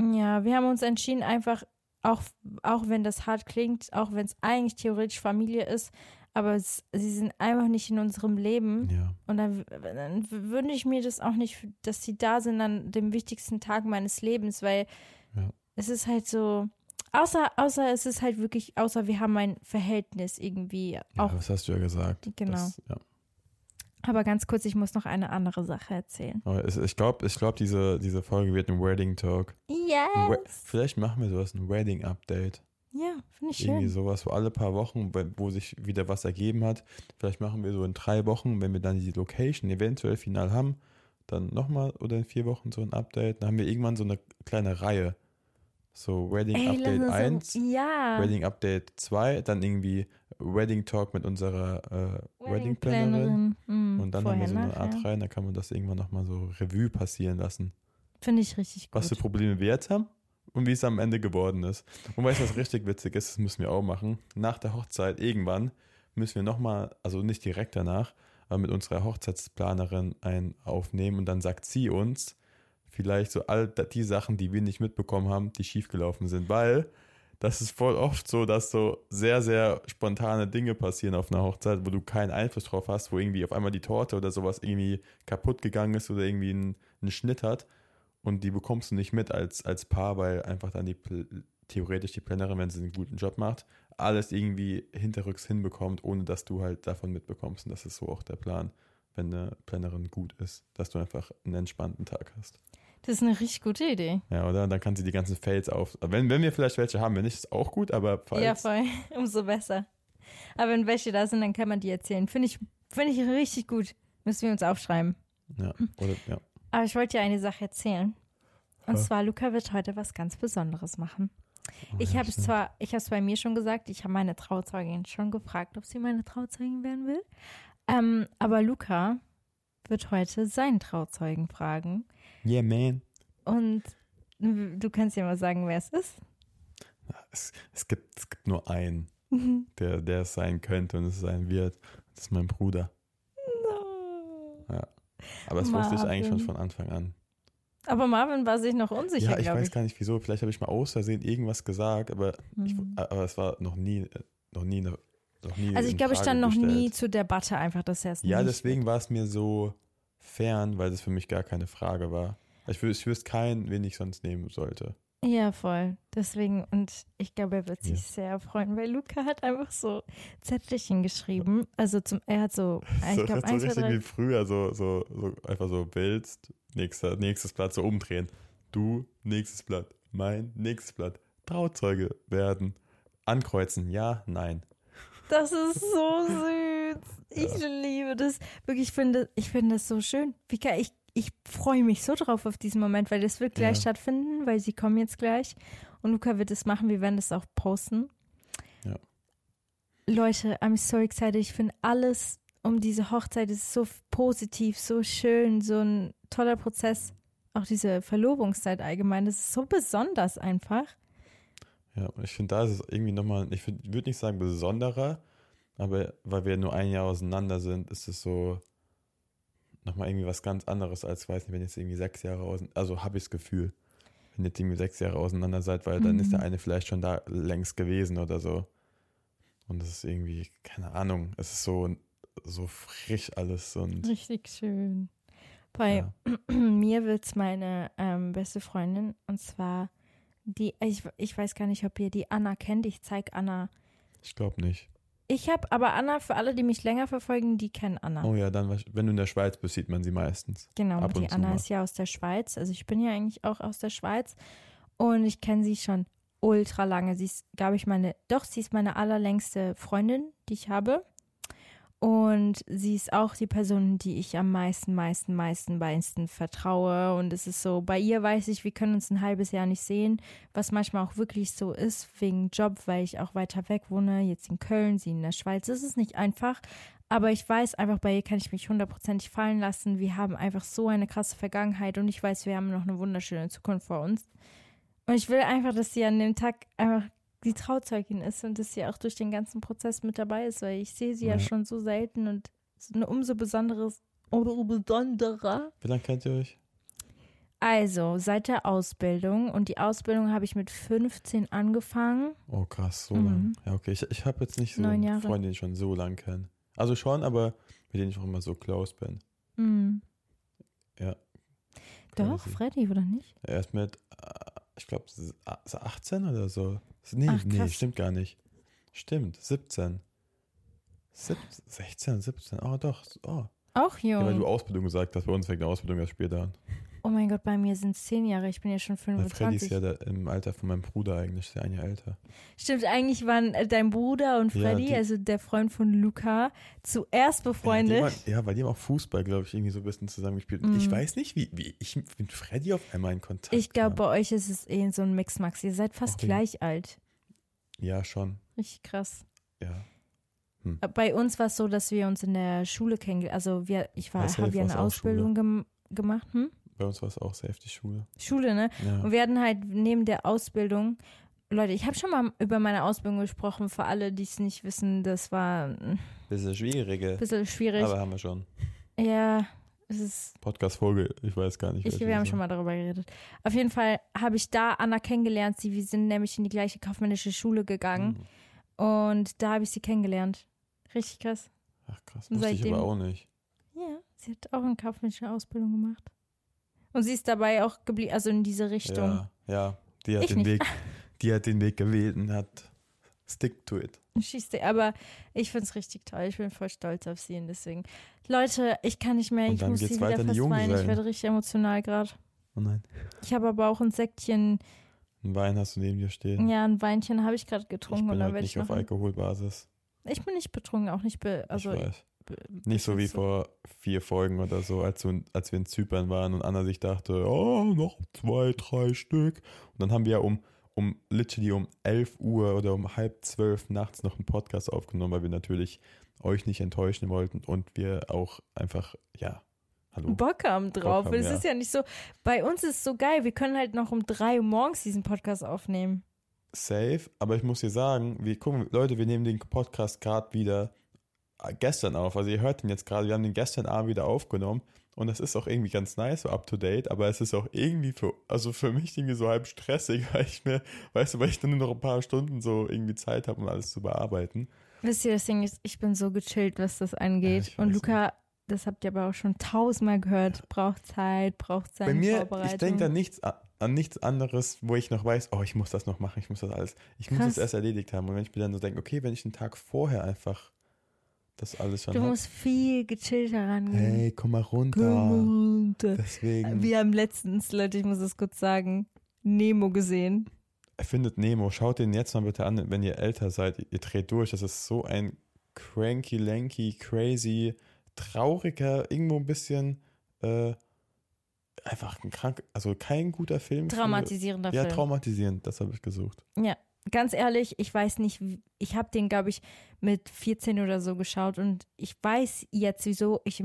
Ja, wir haben uns entschieden, einfach, auch, auch wenn das hart klingt, auch wenn es eigentlich theoretisch Familie ist, aber es, sie sind einfach nicht in unserem Leben. ja. Und dann, dann wünsche ich mir das auch nicht, dass sie da sind an dem wichtigsten Tag meines Lebens, weil Ja. es ist halt so, außer, außer es ist halt wirklich, außer wir haben ein Verhältnis irgendwie Ja, auch. das hast du ja gesagt. Genau. Das, ja. Aber ganz kurz, ich muss noch eine andere Sache erzählen. Aber ich glaube, ich glaub, diese, diese Folge wird ein Wedding Talk. Ein We Yes! Vielleicht machen wir sowas, ein Wedding Update. Ja, finde ich Irgendwie schön. sowas, wo alle paar Wochen, wo- wo sich wieder was ergeben hat. Vielleicht machen wir so in drei Wochen, wenn wir dann die Location eventuell final haben, dann nochmal oder in vier Wochen so ein Update. Dann haben wir irgendwann so eine kleine Reihe. So Wedding Ey, Update lass 1, uns so, ja. Wedding Update 2, dann irgendwie Wedding Talk mit unserer äh, Wedding Plannerin. Mhm, Und dann haben wir so eine Art nachher. Reihe, dann kann man das irgendwann nochmal so Revue passieren lassen. Finde ich richtig gut. Was für Probleme wir jetzt haben und wie es am Ende geworden ist. Und weißt du, was richtig witzig ist? Das müssen wir auch machen. Nach der Hochzeit, irgendwann, müssen wir nochmal, also nicht direkt danach, aber mit unserer Hochzeitsplanerin ein aufnehmen und dann sagt sie uns vielleicht so all die Sachen, die wir nicht mitbekommen haben, die schiefgelaufen sind, weil das ist voll oft so, dass so sehr, sehr spontane Dinge passieren auf einer Hochzeit, wo du keinen Einfluss drauf hast, wo irgendwie auf einmal die Torte oder sowas irgendwie kaputt gegangen ist oder irgendwie einen, einen Schnitt hat und die bekommst du nicht mit als, als Paar, weil einfach dann die theoretisch die Plannerin, wenn sie einen guten Job macht, alles irgendwie hinterrücks hinbekommt, ohne dass du halt davon mitbekommst. Und das ist so auch der Plan, wenn eine Plannerin gut ist, dass du einfach einen entspannten Tag hast. Das ist eine richtig gute Idee. Ja, oder? Und dann kann sie die ganzen Fails auf. Wenn, wenn wir vielleicht welche haben, wenn nicht, ist auch gut, aber falls. Ja, voll. Umso besser. Aber wenn welche da sind, dann kann man die erzählen. Finde ich, finde ich richtig gut. Müssen wir uns aufschreiben. ja, oder, ja. Aber ich wollte dir eine Sache erzählen. Und Ja. zwar, Luca wird heute was ganz Besonderes machen. Ich ja, habe es zwar, ich habe es bei mir schon gesagt, ich habe meine Trauzeugin schon gefragt, ob sie meine Trauzeugin werden will. Ähm, aber Luca wird heute seinen Trauzeugen fragen. Yeah, man. Und du kannst ja mal sagen, wer es ist. Es, es, gibt, es gibt nur einen, der, der es sein könnte und es sein wird. Das ist mein Bruder. No. Aber das wusste ich eigentlich schon Marvin. von Anfang an. Aber Marvin war sich noch unsicher, ja, ich weiß ich. gar nicht wieso. Vielleicht habe ich mal aus Versehen irgendwas gesagt, aber, ich, Mhm. aber es war noch nie, noch nie, noch nie. Also ich glaube, ich stand noch gestellt. nie zur Debatte einfach, dass er es Ja, deswegen war es mir so fern, weil das für mich gar keine Frage war. Ich, wüs ich wüsste keinen, wen ich sonst nehmen sollte. Ja, voll. Deswegen, und ich glaube, er wird sich Ja. sehr freuen, weil Luca hat einfach so Zettelchen geschrieben. Also zum, er hat so, ich so, glaube, so zwei, richtig wie früher, so, so, so einfach so willst, nächster, nächstes Blatt so umdrehen. Du, nächstes Blatt. Mein nächstes Blatt. Trauzeuge werden. Ankreuzen, ja, nein. Das ist so süß. Ich liebe das. Wirklich, ich finde, ich finde das so schön. Kann ich, ich freue mich so drauf auf diesen Moment, weil das wird gleich Ja. stattfinden, weil sie kommen jetzt gleich. Und Luca wird es machen. Wir werden das auch posten. Ja. Leute, I'm so excited. Ich finde alles um diese Hochzeit ist so positiv, so schön, so ein toller Prozess. Auch diese Verlobungszeit allgemein, das ist so besonders einfach. Ja, und ich finde, da ist es irgendwie nochmal, ich würde nicht sagen besonderer, aber weil wir nur ein Jahr auseinander sind, ist es so nochmal irgendwie was ganz anderes als, weiß nicht, wenn jetzt irgendwie sechs Jahre auseinander, also habe ich das Gefühl, wenn jetzt irgendwie sechs Jahre auseinander seid, weil dann ist der Mhm. eine vielleicht schon da längst gewesen oder so. Und das ist irgendwie, keine Ahnung, es ist so, so frisch alles und Richtig schön. Bei ja. mir wird's meine ähm, beste Freundin und zwar die, ich, ich weiß gar nicht, ob ihr die Anna kennt. Ich zeig Anna. ich glaube nicht. Ich habe aber Anna, für alle, die mich länger verfolgen, die kennen Anna. Oh ja, dann, wenn du in der Schweiz bist, sieht man sie meistens. Genau, Ab und die Anna mal. ist ja aus der Schweiz. Also ich bin ja eigentlich auch aus der Schweiz. Und ich kenne sie schon ultra lange. Sie ist, glaube ich, meine, doch, sie ist meine allerlängste Freundin, die ich habe. Und sie ist auch die Person, die ich am meisten, meisten, meisten, meisten vertraue. Und es ist so, bei ihr weiß ich, wir können uns ein halbes Jahr nicht sehen, was manchmal auch wirklich so ist, wegen Job, weil ich auch weiter weg wohne, jetzt in Köln, sie in der Schweiz. Es ist nicht einfach, aber ich weiß einfach, bei ihr kann ich mich hundertprozentig fallen lassen. Wir haben einfach so eine krasse Vergangenheit und ich weiß, wir haben noch eine wunderschöne Zukunft vor uns. Und ich will einfach, dass sie an dem Tag einfach die Trauzeugin ist und dass sie auch durch den ganzen Prozess mit dabei ist, weil ich sehe sie ja, Ja. schon so selten und ist eine umso besonderes oder besonderer. Wie lange kennt ihr euch? Also, seit der Ausbildung und die Ausbildung habe ich mit 15 angefangen. Oh krass, so Mhm. lang. Ja, okay. Ich, ich habe jetzt nicht so. Freunde, die ich schon so lang kenne. Also schon, aber mit denen ich auch immer so close bin. Mhm. Ja. Doch. Freddy, oder nicht? Er ist mit, ich glaube, 18 oder so. Nee, Ach, nee, stimmt gar nicht. Stimmt, 17. Sieb 16, 17, oh doch. Oh. Auch Ja, weil jung. du Ausbildung gesagt hast, bei uns fängt eine Ausbildung erst später an. Oh mein Gott, bei mir sind es 10 Jahre. Ich bin ja schon Weil Freddy ist 25. ja der, im Alter von meinem Bruder eigentlich, ist ja ein Jahr älter. Stimmt, eigentlich waren äh, dein Bruder und Ja, Freddy, die- also der Freund von Luca, zuerst befreundet. Ja, haben, ja, weil die haben auch Fußball, glaube ich, irgendwie so ein bisschen zusammengespielt. Und Ich Mhm. weiß nicht, wie, wie ich mit Freddy auf einmal in Kontakt Ich glaube, bei euch ist es eh so ein Mix-Max. Ihr seid fast Okay. gleich alt. Ja, schon. Richtig krass. Ja. Äh, Bei uns war es so, dass wir uns in der Schule kennengelernt Also wir, ich war, habe ja eine Ausbildung gem gemacht. Hm? Bei uns war es auch safe, die Schule. Schule, ne? Ja. Und wir hatten halt neben der Ausbildung, Leute, ich habe schon mal über meine Ausbildung gesprochen. Für alle, die es nicht wissen, das war ein Bisschen schwierige. bisschen schwierig. Aber haben wir schon. ja, es ist Podcast-Folge, ich weiß gar nicht. Ich, wir haben schon mal darüber geredet. Auf jeden Fall habe ich da Anna kennengelernt. Sie, wir sind nämlich in die gleiche kaufmännische Schule gegangen. Mhm. Und da habe ich sie kennengelernt. Richtig krass. Ach krass, wusste ich aber auch nicht. Ja, sie hat auch eine kaufmännische Ausbildung gemacht. Und sie ist dabei auch geblieben, also in diese Richtung. Ja, ja. Die hat Ich den nicht. Weg, die hat den Weg gewählt und hat stick to it. Schießt aber ich finde es richtig toll. Ich bin voll stolz auf sie und deswegen. Leute, ich kann nicht mehr. Und ich muss sie wieder fast weinen. Ich werde richtig emotional gerade. Oh nein. Ich habe aber auch ein Säckchen, Ein Wein hast du neben dir stehen. ja, ein Weinchen habe ich gerade ich getrunken bin und dann halt nicht ich auf Alkoholbasis. Ich bin nicht betrunken, auch nicht be, also ich weiß. Nicht so wie so- vor vier Folgen oder so, als, als wir in Zypern waren und Anna sich dachte, oh, noch zwei, drei Stück. Und dann haben wir ja um, um literally um 11 Uhr oder um halb zwölf nachts noch einen Podcast aufgenommen, weil wir natürlich euch nicht enttäuschen wollten und wir auch einfach, ja, hallo. Bock haben drauf. haben, es ja. ist ja nicht so, bei uns ist es so geil, wir können halt noch um drei Uhr morgens diesen Podcast aufnehmen. Safe, aber ich muss dir sagen, wir gucken, Leute, wir nehmen den Podcast gerade wieder gestern auf. Also ihr hört ihn jetzt gerade, wir haben den gestern Abend wieder aufgenommen und das ist auch irgendwie ganz nice, so up to date, aber es ist auch irgendwie für, also für mich irgendwie so halb stressig, weil ich mir, weißt du, weil ich dann nur noch ein paar Stunden so irgendwie Zeit habe, um alles zu bearbeiten. Wisst ihr, das Ding ist, ich bin so gechillt, was das angeht. ich Und Luca, das habt ihr aber auch schon tausendmal gehört, braucht Zeit, braucht seine Bei mir, ich denke an nichts, an nichts anderes, wo ich noch weiß, oh, ich muss das noch machen, ich muss das alles, ich muss Krass. es erst erledigt haben. Und wenn ich mir dann so denke, okay, wenn ich einen Tag vorher einfach das alles schon du hab, musst viel gechillter rangehen. hey, komm mal runter. Komm runter. Deswegen. Wir haben letztens, Leute, ich muss das kurz sagen, Nemo gesehen. Findet Nemo, schaut den jetzt mal bitte an, wenn ihr älter seid, ihr, dreht durch. Das ist so ein cranky, lanky, crazy, trauriger, irgendwo ein bisschen äh, einfach ein krank, also kein guter Film. für- Traumatisierender Ja, Film. traumatisierend, das habe ich gesucht. Ja, ganz ehrlich, ich weiß nicht, ich habe den, glaube ich, mit 14 oder so geschaut und ich weiß jetzt, wieso ich,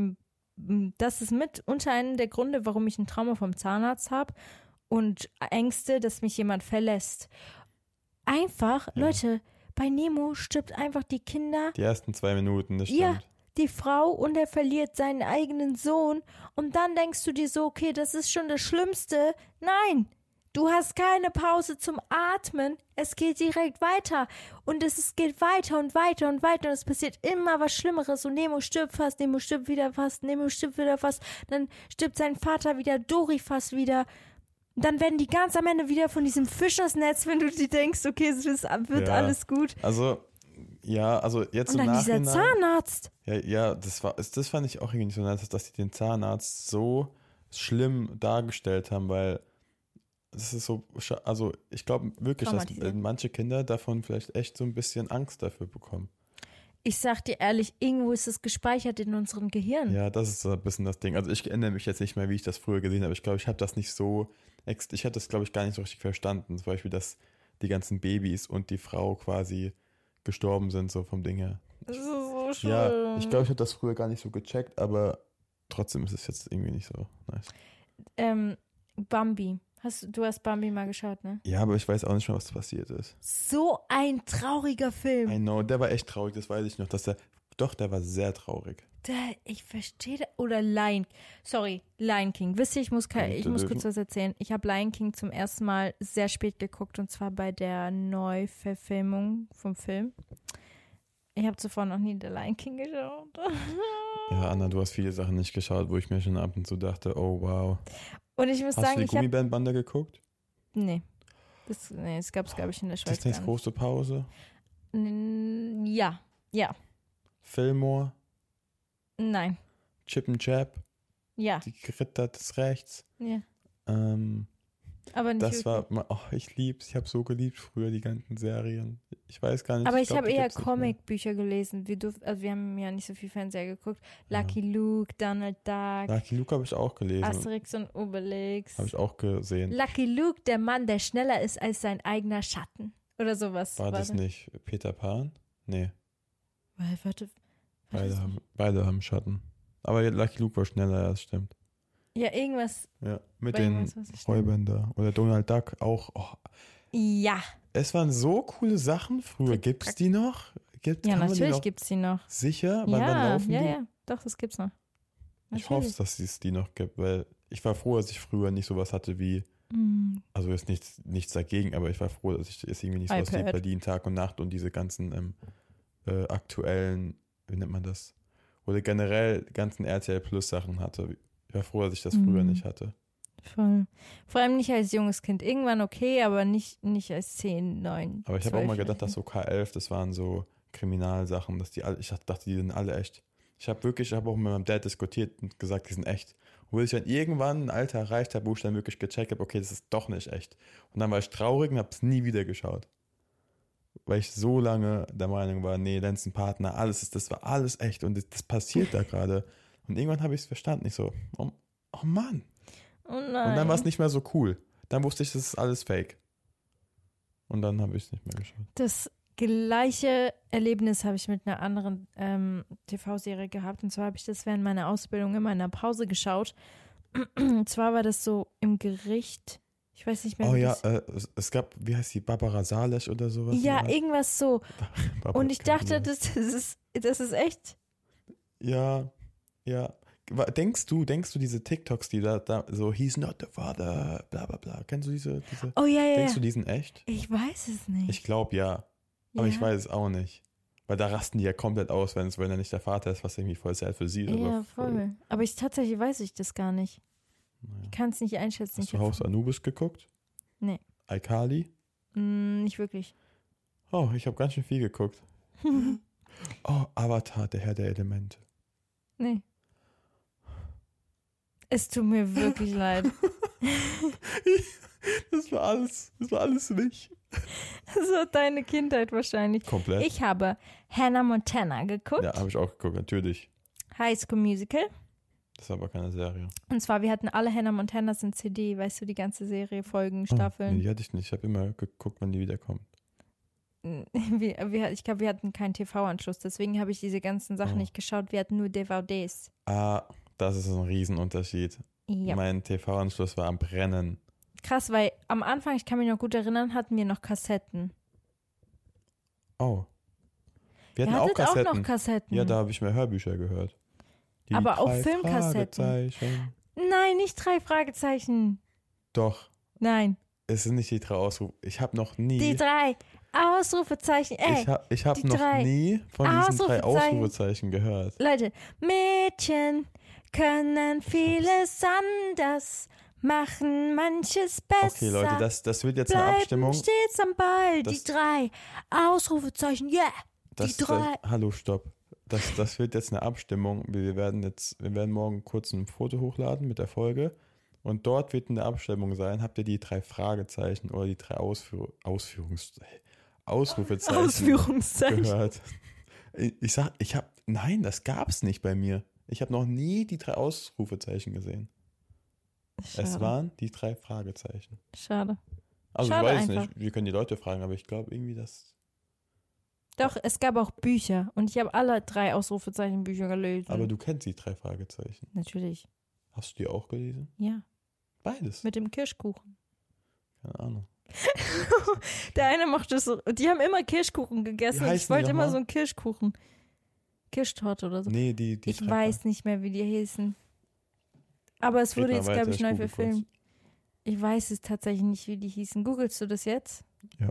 das ist mit unter einem der Gründe, warum ich ein Trauma vom Zahnarzt habe und Ängste, dass mich jemand verlässt. Einfach, Ja. Leute, bei Nemo stirbt einfach die Kinder, Die ersten zwei Minuten, das stimmt. Ja. die Frau und er verliert seinen eigenen Sohn und dann denkst du dir so, okay, das ist schon das Schlimmste. Nein, Du hast keine Pause zum Atmen. Es geht direkt weiter. Und es, es geht weiter und weiter und weiter. Und es passiert immer was Schlimmeres. Und Nemo stirbt fast, Nemo stirbt wieder fast, Nemo stirbt wieder fast. Dann stirbt sein Vater wieder, Dori fast wieder. Dann werden die ganz am Ende wieder von diesem Fisch aus Netz, wenn du dir denkst, okay, es wird Ja. alles gut. Also, ja, also jetzt Und im dann dieser Nachhinein. Zahnarzt. Ja, ja, das war, das fand ich auch irgendwie nicht so nice, dass die den Zahnarzt so schlimm dargestellt haben, weil das ist so, also ich glaube wirklich, dass manche Kinder davon vielleicht echt so ein bisschen Angst dafür bekommen. Ich sag dir ehrlich, irgendwo ist es gespeichert in unserem Gehirn. Ja, das ist so ein bisschen das Ding. Also ich erinnere mich jetzt nicht mehr, wie ich das früher gesehen habe. Ich glaube, ich habe das nicht so, ich habe das glaube ich gar nicht so richtig verstanden. Zum Beispiel, dass die ganzen Babys und die Frau quasi gestorben sind, so vom Ding her. Das ist so schön. Ja, ich glaube, ich habe das früher gar nicht so gecheckt, aber trotzdem ist es jetzt irgendwie nicht so nice. Ähm, Bambi. Hast, du- hast Bambi mal geschaut, ne? Ja, aber ich weiß auch nicht mehr, was passiert ist. So ein trauriger Film. I know, der war echt traurig, das weiß ich noch. Dass der, doch, der war sehr traurig. Der, ich verstehe. Oder Lion. Sorry, Lion King. Wisst ihr, ich muss, ich muss kurz was erzählen. Ich habe Lion King zum ersten Mal sehr spät geguckt und zwar bei der Neuverfilmung vom Film. Ich habe zuvor noch nie The Lion King geschaut. Ja, Anna, du hast viele Sachen nicht geschaut, wo ich mir schon ab und zu dachte, oh wow. Und ich muss Hast sagen, du die ich habe. Gummibandbande geguckt? Nee. Das, nee, das gab es, glaube ich, in der Schweiz. Disneys große Pause? Ja, ja, Fillmore? nein, Chip and Chap? ja, Die Ritter des Rechts? ja. Ähm, Aber nicht das wirklich. war, oh, ich lieb's. Ich habe so geliebt früher die ganzen Serien. Ich weiß gar nicht. Aber ich glaub, habe eher. Comicbücher gelesen. Wir, durf, also wir haben ja nicht so viel Fernseher geguckt. Lucky Luke, Donald Duck, Lucky Luke habe ich auch gelesen. Asterix und Obelix. Habe ich auch gesehen. Lucky Luke, der Mann, der schneller ist als sein eigener Schatten. Oder sowas. War das das? nicht Peter Pan? Nee, Weil, warte. war beide haben, beide haben Schatten. Aber Lucky Luke war schneller, ja, das stimmt. Ja, irgendwas. Ja, mit den Räubern Oder Donald Duck auch. Oh, Ja. es waren so coole Sachen früher. Gibt's track. die noch? Gibt, Ja, die natürlich gibt es die noch. Sicher? Wann, wann Ja, laufen ja, die? ja. Doch, das gibt's noch. Ich hoffe, Natürlich. dass es die noch gibt, weil ich war froh, dass ich früher nicht sowas hatte wie, Mm. also ist nichts, nichts dagegen, aber ich war froh, dass ich es irgendwie nicht sowas wie. Berlin Tag und Nacht und diese ganzen ähm, äh, aktuellen, wie nennt man das? Oder generell ganzen RTL Plus Sachen hatte. Ich war froh, dass ich das früher Mhm. nicht hatte. Voll. Vor allem nicht als junges Kind. Irgendwann okay, aber nicht, nicht als 10, 9. Aber ich habe auch mal gedacht, dass so K11, das waren so Kriminalsachen, dass die alle, ich dachte, die sind alle echt. Ich habe wirklich, ich habe auch mit meinem Dad diskutiert und gesagt, die sind echt. Und bis ich dann irgendwann ein Alter erreicht habe, wo ich dann wirklich gecheckt habe, okay, das ist doch nicht echt. Und dann war ich traurig und habe es nie wieder geschaut. Weil ich so lange der Meinung war, nee, Lenzen Partner, alles ist, das war alles echt und das, das passiert da gerade. Und irgendwann habe ich es verstanden. Ich so, oh, oh Mann. Oh. Und dann war es nicht mehr so cool. Dann wusste ich, das ist alles fake. Und dann habe ich es nicht mehr geschaut. Das gleiche Erlebnis habe ich mit einer anderen ähm, TV-Serie gehabt. Und zwar habe ich das während meiner Ausbildung in meiner Pause geschaut. Und zwar war das so im Gericht. Ich weiß nicht mehr. Oh ja, äh, es, gab, wie heißt die, Barbara Salesch oder sowas? ja, Ja, irgendwas so. Und ich dachte, das, das, ist, das ist echt. Ja, ja. Denkst du, denkst du diese TikToks, die da, da so, he's not the father, bla bla bla. Kennst du diese, diese? Oh ja, ja. Denkst du, die sind echt? Ich weiß es nicht. Ich glaube ja, aber ich Ja. weiß es auch nicht. Weil da rasten die ja komplett aus, wenn es, wenn er nicht der Vater ist, was irgendwie voll sad für sie ist. Ja, aber voll. Aber ich tatsächlich weiß ich das gar nicht. Naja. Ich kann es nicht einschätzen. Hast Ich du Haus Anubis geguckt? Nee. Alkali? Mm, nicht wirklich. Oh, ich habe ganz schön viel geguckt. Oh, Avatar, der Herr der Elemente. Nee. Es tut mir wirklich leid. Das war alles, das war alles nicht. Das war deine Kindheit wahrscheinlich. Komplett. Ich habe Hannah Montana geguckt, ja, habe ich auch geguckt, natürlich. High School Musical. Das ist aber keine Serie. Und zwar, wir hatten alle Hannah Montanas in CD, weißt du, die ganze Serie, Folgen, Oh, nee, Staffeln. die hatte ich nicht. Ich habe immer geguckt, wann die wiederkommen. Wir, wir, ich glaube, wir hatten keinen TV-Anschluss, deswegen habe ich diese ganzen Sachen Oh. nicht geschaut. Wir hatten nur DVDs. Ah, das ist ein Riesenunterschied. Ja. Mein TV-Anschluss war am Brennen. Krass, weil am Anfang, ich kann mich noch gut erinnern, hatten wir noch Kassetten. Oh. Wir hatten auch hattet auch, Kassetten. noch Kassetten. ja, da habe ich mir Hörbücher gehört. Die Aber auch Filmkassetten. Nein, nicht drei Fragezeichen. Doch. Nein. Es sind nicht die drei Ausrufe. Ich habe noch nie. Die drei Ausrufezeichen. Ey, ich habe ich hab noch nie von diesen drei Ausrufezeichen. Ausrufezeichen gehört. Leute, Mädchen können vieles anders machen, manches besser. Okay, Leute, das, das wird jetzt eine Bleiben Abstimmung. stets am Ball. Das- die drei Ausrufezeichen. Yeah. Das, die drei. Das, hallo, stopp. Das, das wird jetzt eine Abstimmung. Wir werden jetzt, wir werden morgen kurz ein Foto hochladen mit der Folge. Und dort wird eine Abstimmung sein. Habt ihr die drei Fragezeichen oder die drei Ausführ Ausführungs Ausrufezeichen Ausführungszeichen. gehört? Ich, sag, ich habe, nein, das gab's nicht bei mir. Ich habe noch nie die drei Ausrufezeichen gesehen. Es Schade. waren die drei Fragezeichen. Schade. Also Schade ich weiß einfach. nicht, wir können die Leute fragen, aber ich glaube irgendwie, das. Doch, es gab auch Bücher und ich habe alle drei Ausrufezeichen Bücher gelesen. Aber du kennst die drei Fragezeichen. Natürlich. Hast du die auch gelesen? Ja, Beides. mit dem Kirschkuchen. Keine Ahnung. Der eine mochte so. Die haben immer Kirschkuchen gegessen. Ich wollte immer so einen Kirschkuchen. Kirschtorte oder so. Nee, die, die ich drei weiß nicht mehr, wie die hießen. Aber es Red wurde jetzt, glaube ich, neu verfilmt. Ich weiß es tatsächlich nicht, wie die hießen. Googlest du das jetzt? Ja.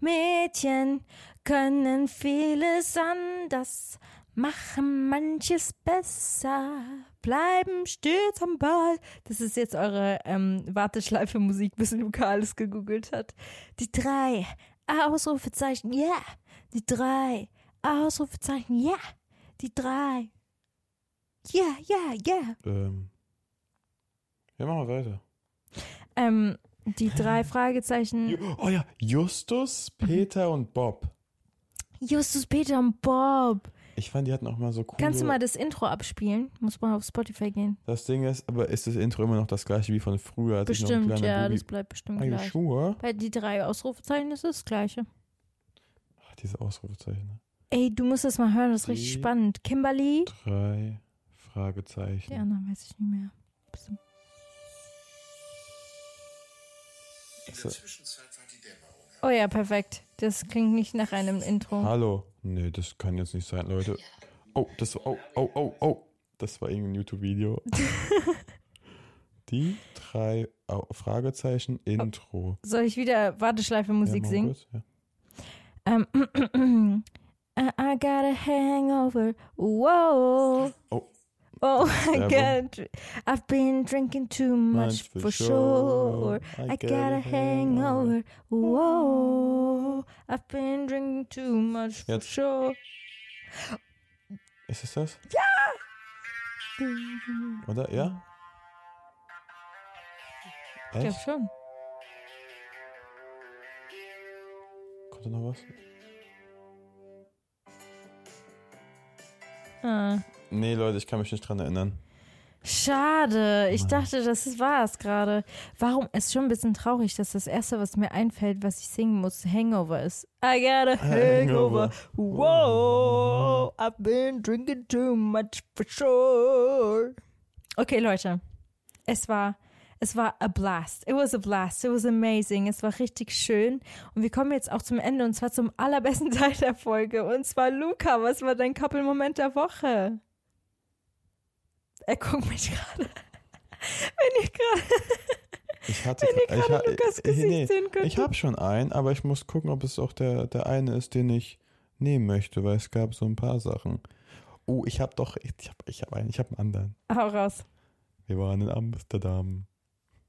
Mädchen können vieles anders, machen manches besser, bleiben stets am Ball. Das ist jetzt eure ähm, Warteschleife-Musik, bis Luca alles gegoogelt hat. Die drei Ausrufezeichen, ja. Yeah. Die drei Ausrufezeichen, ja. Yeah. Die drei. Ja, ja, ja. Ähm. Ja, machen wir weiter. Ähm, die drei Fragezeichen. Oh ja, Justus, Peter und Bob. Justus, Peter und Bob. Ich fand, die hatten auch mal so coole... Kannst du mal das Intro abspielen? Muss mal auf Spotify gehen. Das Ding ist, aber ist das Intro immer noch das gleiche wie von früher? Als Bestimmt, ja, Bubi- das bleibt bestimmt Are gleich. sure? Bei die drei Ausrufezeichen ist es das gleiche. Ach, diese Ausrufezeichen. Ey, du musst das mal hören, das ist richtig Die- spannend. Kimberly? Drei Die Fragezeichen. anderen weiß ich nicht mehr. In der Zwischenzeit war die Dämmerung Oh ja, perfekt. Das klingt nicht nach einem Intro. Hallo. Nee, das kann jetzt nicht sein, Leute. Oh, das war. Oh, oh, oh, oh. Das war irgendein YouTube-Video. die drei Au- Fragezeichen Intro. Soll ich wieder Warteschleife Musik Ja, singen? kurz, ja. Ähm, I I got a hangover. Whoa. Oh. Oh, I got. I've been drinking too much for sure. I got a hangover. Whoa. I've been drinking too much for sure. Ist es das? Ja! Oder? Ja? Ich glaube Echt? schon. Kommt da noch was? Ah. Nee, Leute, ich kann mich nicht dran erinnern. Schade. Ich dachte, das war es gerade. Warum? Es ist schon ein bisschen traurig, dass das Erste, was mir einfällt, was ich singen muss, Hangover ist. I got a hangover. Hangover. Whoa. I've been drinking too much for sure. Okay, Leute. Es war, es war a blast. It was a blast. It was amazing. Es war richtig schön. Und wir kommen jetzt auch zum Ende und zwar zum allerbesten Teil der Folge. Und zwar, Luca, was war dein Couple-Moment der Woche? Er guckt mich gerade. Wenn ihr gerade Ich hatte. Wenn ihr ich, gerade Lukas äh, Gesicht nee, sehen könntet. ich habe schon einen, aber ich muss gucken, ob es auch der, der eine ist, den ich nehmen möchte, weil es gab so ein paar Sachen. Oh, ich habe doch. Ich habe ich hab einen, ich habe einen anderen. Hau raus. Wir waren in Amsterdam.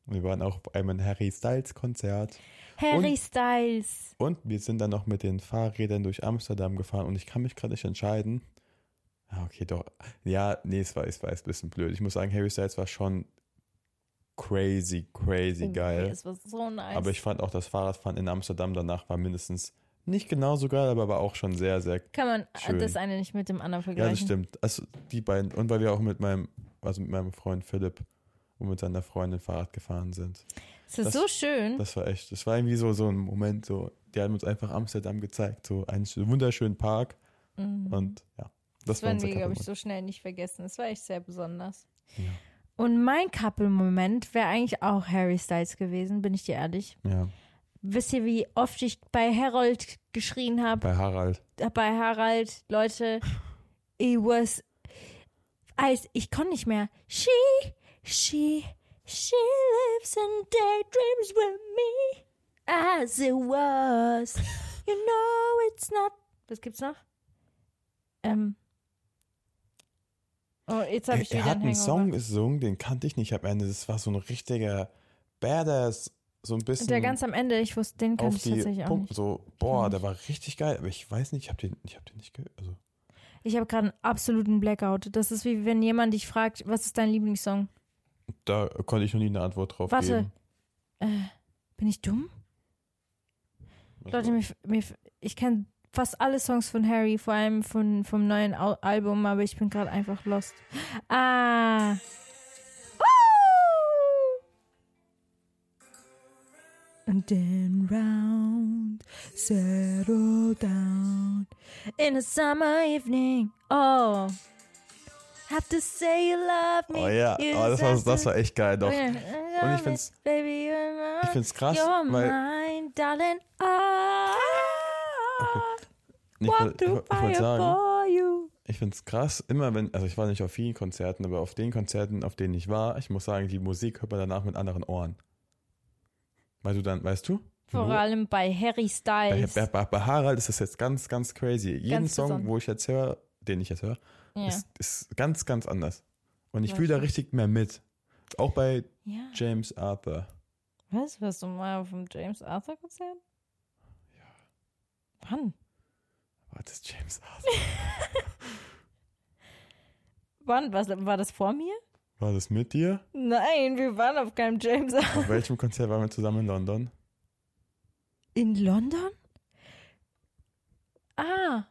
Wir waren auch bei einem Harry Styles Konzert. Harry Und- Styles. Und wir sind dann noch mit den Fahrrädern durch Amsterdam gefahren und ich kann mich gerade nicht entscheiden. Ah, okay, doch. Ja, nee, es war, es war jetzt ein bisschen blöd. Ich muss sagen, Harry Styles war schon crazy, crazy geil. Okay, es war so nice. Aber ich fand auch das Fahrradfahren in Amsterdam danach war mindestens nicht genauso geil, aber war auch schon sehr, sehr. Kann man schön. das eine nicht mit dem anderen Ja, das vergleichen? stimmt. Also die beiden. Und weil wir auch mit meinem, also mit meinem Freund Philipp und mit seiner Freundin Fahrrad gefahren sind. es ist das- so schön. Das war echt, das war irgendwie so, so ein Moment, so, die haben uns einfach Amsterdam gezeigt, so einen wunderschönen Park Mhm. und ja, das, das war werden wir, glaube ich, so schnell nicht vergessen. Es war echt sehr besonders. Ja. Und mein Couple-Moment wäre eigentlich auch Harry Styles gewesen, bin ich dir ehrlich. Ja, Wisst ihr, wie oft ich bei Harold geschrien habe? bei Harald. bei Harald, Leute, it was, als, ich konnte nicht mehr. She, she, She lives and daydreams with me as it was. You know it's not. Was gibt's noch? Ähm. Oh, jetzt habe Er, ich er wieder hat einen einen. Song gesungen, den kannte ich nicht am Ende. Das war so ein richtiger Badass, so ein bisschen Der ganz am Ende, ich wusste, den kannte ich tatsächlich auch Punkte. nicht. So, boah, der war richtig geil. Aber ich weiß nicht, ich habe den, ich hab den nicht gehört. Also, Ich habe gerade einen absoluten Blackout. Das ist wie wenn jemand dich fragt, was ist dein Lieblingssong? Da konnte ich noch nie eine Antwort drauf Warte. geben. Äh, bin ich dumm? Leute, mir, mir, ich kenne fast alle Songs von Harry, vor allem von, vom neuen Au Album, aber ich bin gerade einfach lost. Ah. And then round, settle down in a summer evening. Oh. Have to say you love me. Oh ja, oh, das, war, das war echt geil, doch. Und ich find's- Baby. Ich find's krass, You're weil mine, darling. Ah, ich wollte fire sagen, ich finde es krass, immer wenn, also ich war nicht auf vielen Konzerten, aber auf den Konzerten, auf denen ich war, ich muss sagen, die Musik hört man danach mit anderen Ohren. Weil du dann, weißt du? Vor wo- allem bei Harry Styles. bei, bei, bei Harald ist das jetzt ganz, ganz crazy. Jeden Ganz Song, besonders. wo ich jetzt höre, den ich jetzt höre, ja. ist, ist ganz, ganz anders. Und ich fühle da richtig mehr mit. Auch bei ja. James Arthur. Was? Warst du mal auf dem James Arthur Konzert? Ja. Wann? War das James Arthur? Wann? Was, war das vor mir? War das mit dir? Nein, wir waren auf keinem James Arthur. Auf welchem Konzert waren wir zusammen in London? In London? Ah.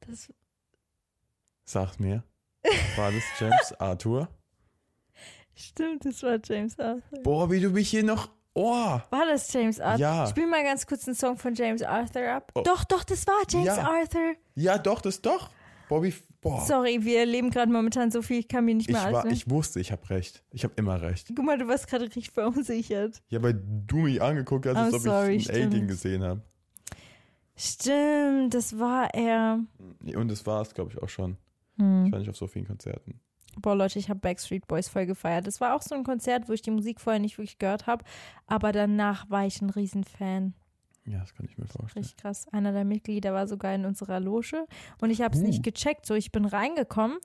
Das, Sag mir. War das James Arthur? stimmt, das war James Arthur. Boah, wie du mich hier noch. Oh! War das James Arthur? Ja. Spiel mal ganz kurz einen Song von James Arthur ab. Oh. Doch, doch, das war James Ja. Arthur. Ja, doch, das doch. Bobby. Boah. Sorry, wir erleben gerade momentan so viel, ich kann mir nicht ich, mehr alles ich wusste, ich habe recht. Ich habe immer recht. Guck mal, du warst gerade richtig verunsichert. Ja, weil du mich angeguckt hast, als I'm ob sorry, ich einen Alien gesehen habe. Stimmt, das war er. Und das war es, glaube ich, auch schon. Hm. Ich war nicht auf so vielen Konzerten. Boah, Leute, ich habe Backstreet Boys voll gefeiert. Das war auch so ein Konzert, wo ich die Musik vorher nicht wirklich gehört habe. Aber danach war ich ein Riesenfan. Ja, das kann ich mir vorstellen. Richtig krass. Einer der Mitglieder war sogar in unserer Loge. Und ich habe es Uh. nicht gecheckt. So, ich bin reingekommen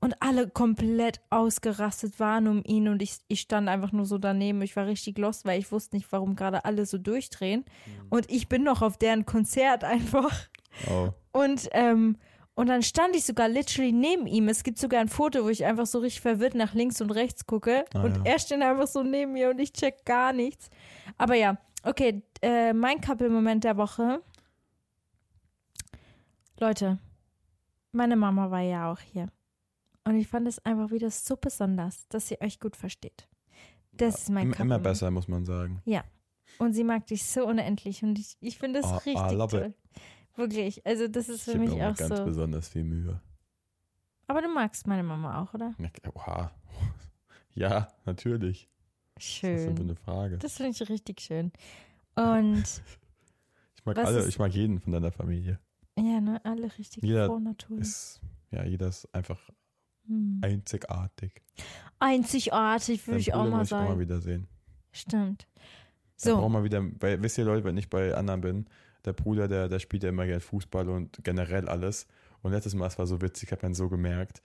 und alle komplett ausgerastet waren um ihn. Und ich, ich stand einfach nur so daneben. Ich war richtig lost, weil ich wusste nicht, warum gerade alle so durchdrehen. Mhm. Und ich bin noch auf deren Konzert einfach. Oh. Und, ähm, und dann stand ich sogar literally neben ihm. Es gibt sogar ein Foto, wo ich einfach so richtig verwirrt nach links und rechts gucke. Ah, und ja. er steht einfach so neben mir und ich check gar nichts. Aber ja, okay, äh, mein Couple-Moment der Woche. Leute, meine Mama war ja auch hier. Und ich fand es einfach wieder so besonders, dass sie euch gut versteht. Das ist mein Immer, immer besser, muss man sagen. Und sie mag dich so unendlich und ich, ich finde es Oh, richtig I love it. Wirklich, also das ist Ich für gebe mich auch ganz so. besonders viel Mühe. Aber du magst meine Mama auch, oder? Ja, Oha. Ja, natürlich. Ist das Schön. eine Frage? Das finde ich richtig schön. Und Ich mag alle, ist- ich mag jeden von deiner Familie. ja, ne, alle richtig Jeder froh Natur. Ist, ja, jeder ist einfach Hm. einzigartig. Einzigartig, würde ich auch mal muss ich auch mal sagen. wiedersehen. Stimmt. So. So, mal wieder, weil, wisst ihr Leute, wenn ich bei anderen bin, der Bruder, der, der spielt ja immer gerne Fußball und generell alles. Und letztes Mal, es war so witzig, ich habe dann so gemerkt,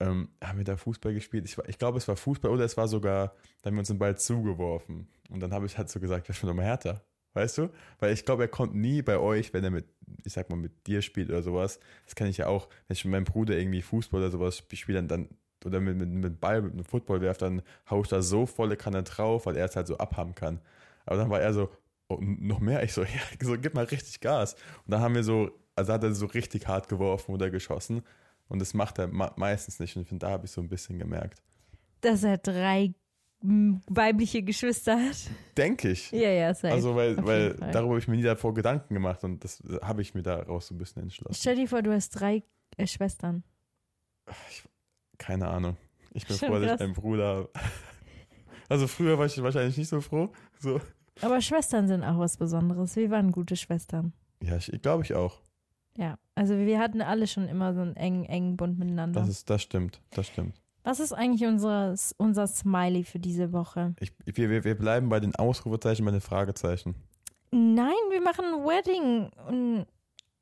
ähm, haben wir da Fußball gespielt? Ich, ich glaube, es war Fußball oder es war sogar, da haben wir uns den Ball zugeworfen. Und dann habe ich halt so gesagt, wer schon nochmal härter. Weißt du? Weil ich glaube, er kommt nie bei euch, wenn er mit, ich sag mal, mit dir spielt oder sowas. Das kenne ich ja auch. Wenn ich mit meinem Bruder irgendwie Fußball oder sowas spiele, dann, dann oder mit, mit, mit Ball, mit einem Football werft, dann hau ich da so volle Kanne drauf, weil er es halt so abhaben kann. Aber dann war er so, oh, noch mehr. Ich so, ja, so, gib mal richtig Gas. Und dann haben wir so, also hat er so richtig hart geworfen oder geschossen. Und das macht er me- meistens nicht. Und ich finde, da habe ich so ein bisschen gemerkt. dass er drei weibliche Geschwister hat. Denke ich. Ja, ja, safe. Also, weil, weil Fall. darüber habe ich mir nie davor Gedanken gemacht und das habe ich mir daraus so ein bisschen entschlossen. Stell dir vor, du hast drei äh, Schwestern. Keine Ahnung. Ich bin Schon froh, dass ich einen Bruder habe. Also früher war ich wahrscheinlich nicht so froh. So. Aber Schwestern sind auch was Besonderes. Wir waren gute Schwestern. Ja, ich glaube ich auch. Ja, also wir hatten alle schon immer so einen engen, engen Bund miteinander. Das ist, das stimmt. Das stimmt. Was ist eigentlich unser, unser Smiley für diese Woche? Ich, wir, wir, bleiben bei den Ausrufezeichen, bei den Fragezeichen. Nein, wir machen Wedding und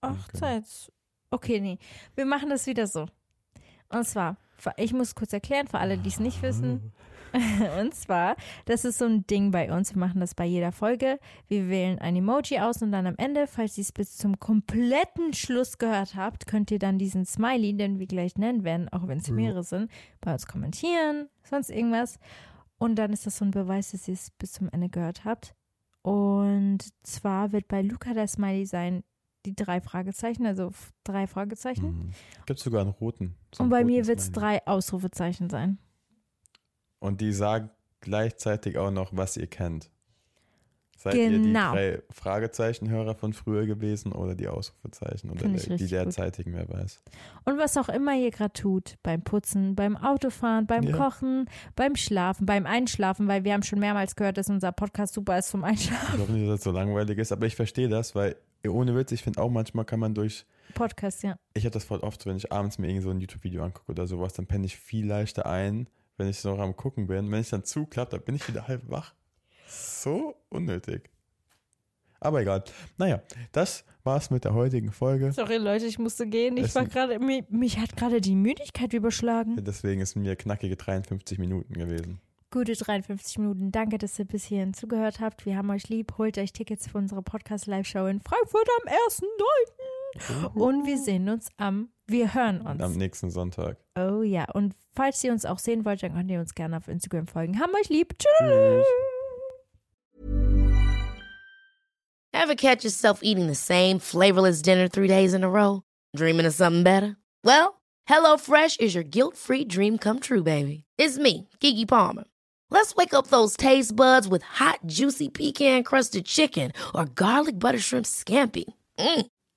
Hochzeits. Okay, nee. Wir machen das wieder so. Und zwar, ich muss kurz erklären, für alle, die es nicht wissen. Und zwar, das ist so ein Ding bei uns. Wir machen das bei jeder Folge. Wir wählen ein Emoji aus und dann am Ende, falls ihr es bis zum kompletten Schluss gehört habt, könnt ihr dann diesen Smiley, den wir gleich nennen werden, auch wenn es mehrere sind, bei uns kommentieren, sonst irgendwas. Und dann ist das so ein Beweis, dass ihr es bis zum Ende gehört habt. Und zwar wird bei Luca der Smiley sein, die drei Fragezeichen, also drei Fragezeichen. Mhm. Gibt es sogar einen roten. So und einen bei roten mir wird es drei Ausrufezeichen sein. Und die sagen gleichzeitig auch noch, was ihr kennt. Seid ihr die Genau. drei Fragezeichenhörer von früher gewesen oder die Ausrufezeichen oder der, die richtig gut. derzeitigen, wer weiß. Und was auch immer ihr gerade tut, beim Putzen, beim Autofahren, beim Ja. Kochen, beim Schlafen, beim Einschlafen, weil wir haben schon mehrmals gehört, dass unser Podcast super ist zum Einschlafen. Ich hoffe nicht, dass das so langweilig ist, aber ich verstehe das, weil ohne Witz, ich finde auch manchmal kann man durch, Podcast, ja. ich habe das voll oft, wenn ich abends mir irgend so ein YouTube-Video angucke oder sowas, dann penne ich viel leichter ein, wenn ich noch am gucken bin. Wenn ich dann zuklappe, dann bin ich wieder halb wach. So unnötig. Aber egal. Naja, das war's mit der heutigen Folge. Sorry Leute, ich musste gehen. Ich Es war gerade, mich, mich hat gerade die Müdigkeit überschlagen. Deswegen ist mir knackige 53 Minuten gewesen. Gute 53 Minuten. Danke, dass ihr bis hierhin zugehört habt. Wir haben euch lieb. Holt euch Tickets für unsere Podcast-Live-Show in Frankfurt am 1.9. Und wir sehen uns am, wir hören uns. Am nächsten Sonntag. Oh ja, und falls ihr uns auch sehen wollt, dann könnt ihr uns gerne auf Instagram folgen. Haben euch lieb. Tschüss. Ever catch yourself eating the same flavorless dinner three days in a row? Dreaming of something better? Well, HelloFresh is your guilt free dream come true, baby. It's me, Kiki Palmer. Let's wake up those taste buds with hot, juicy pecan crusted chicken or garlic butter shrimp scampi. Mm.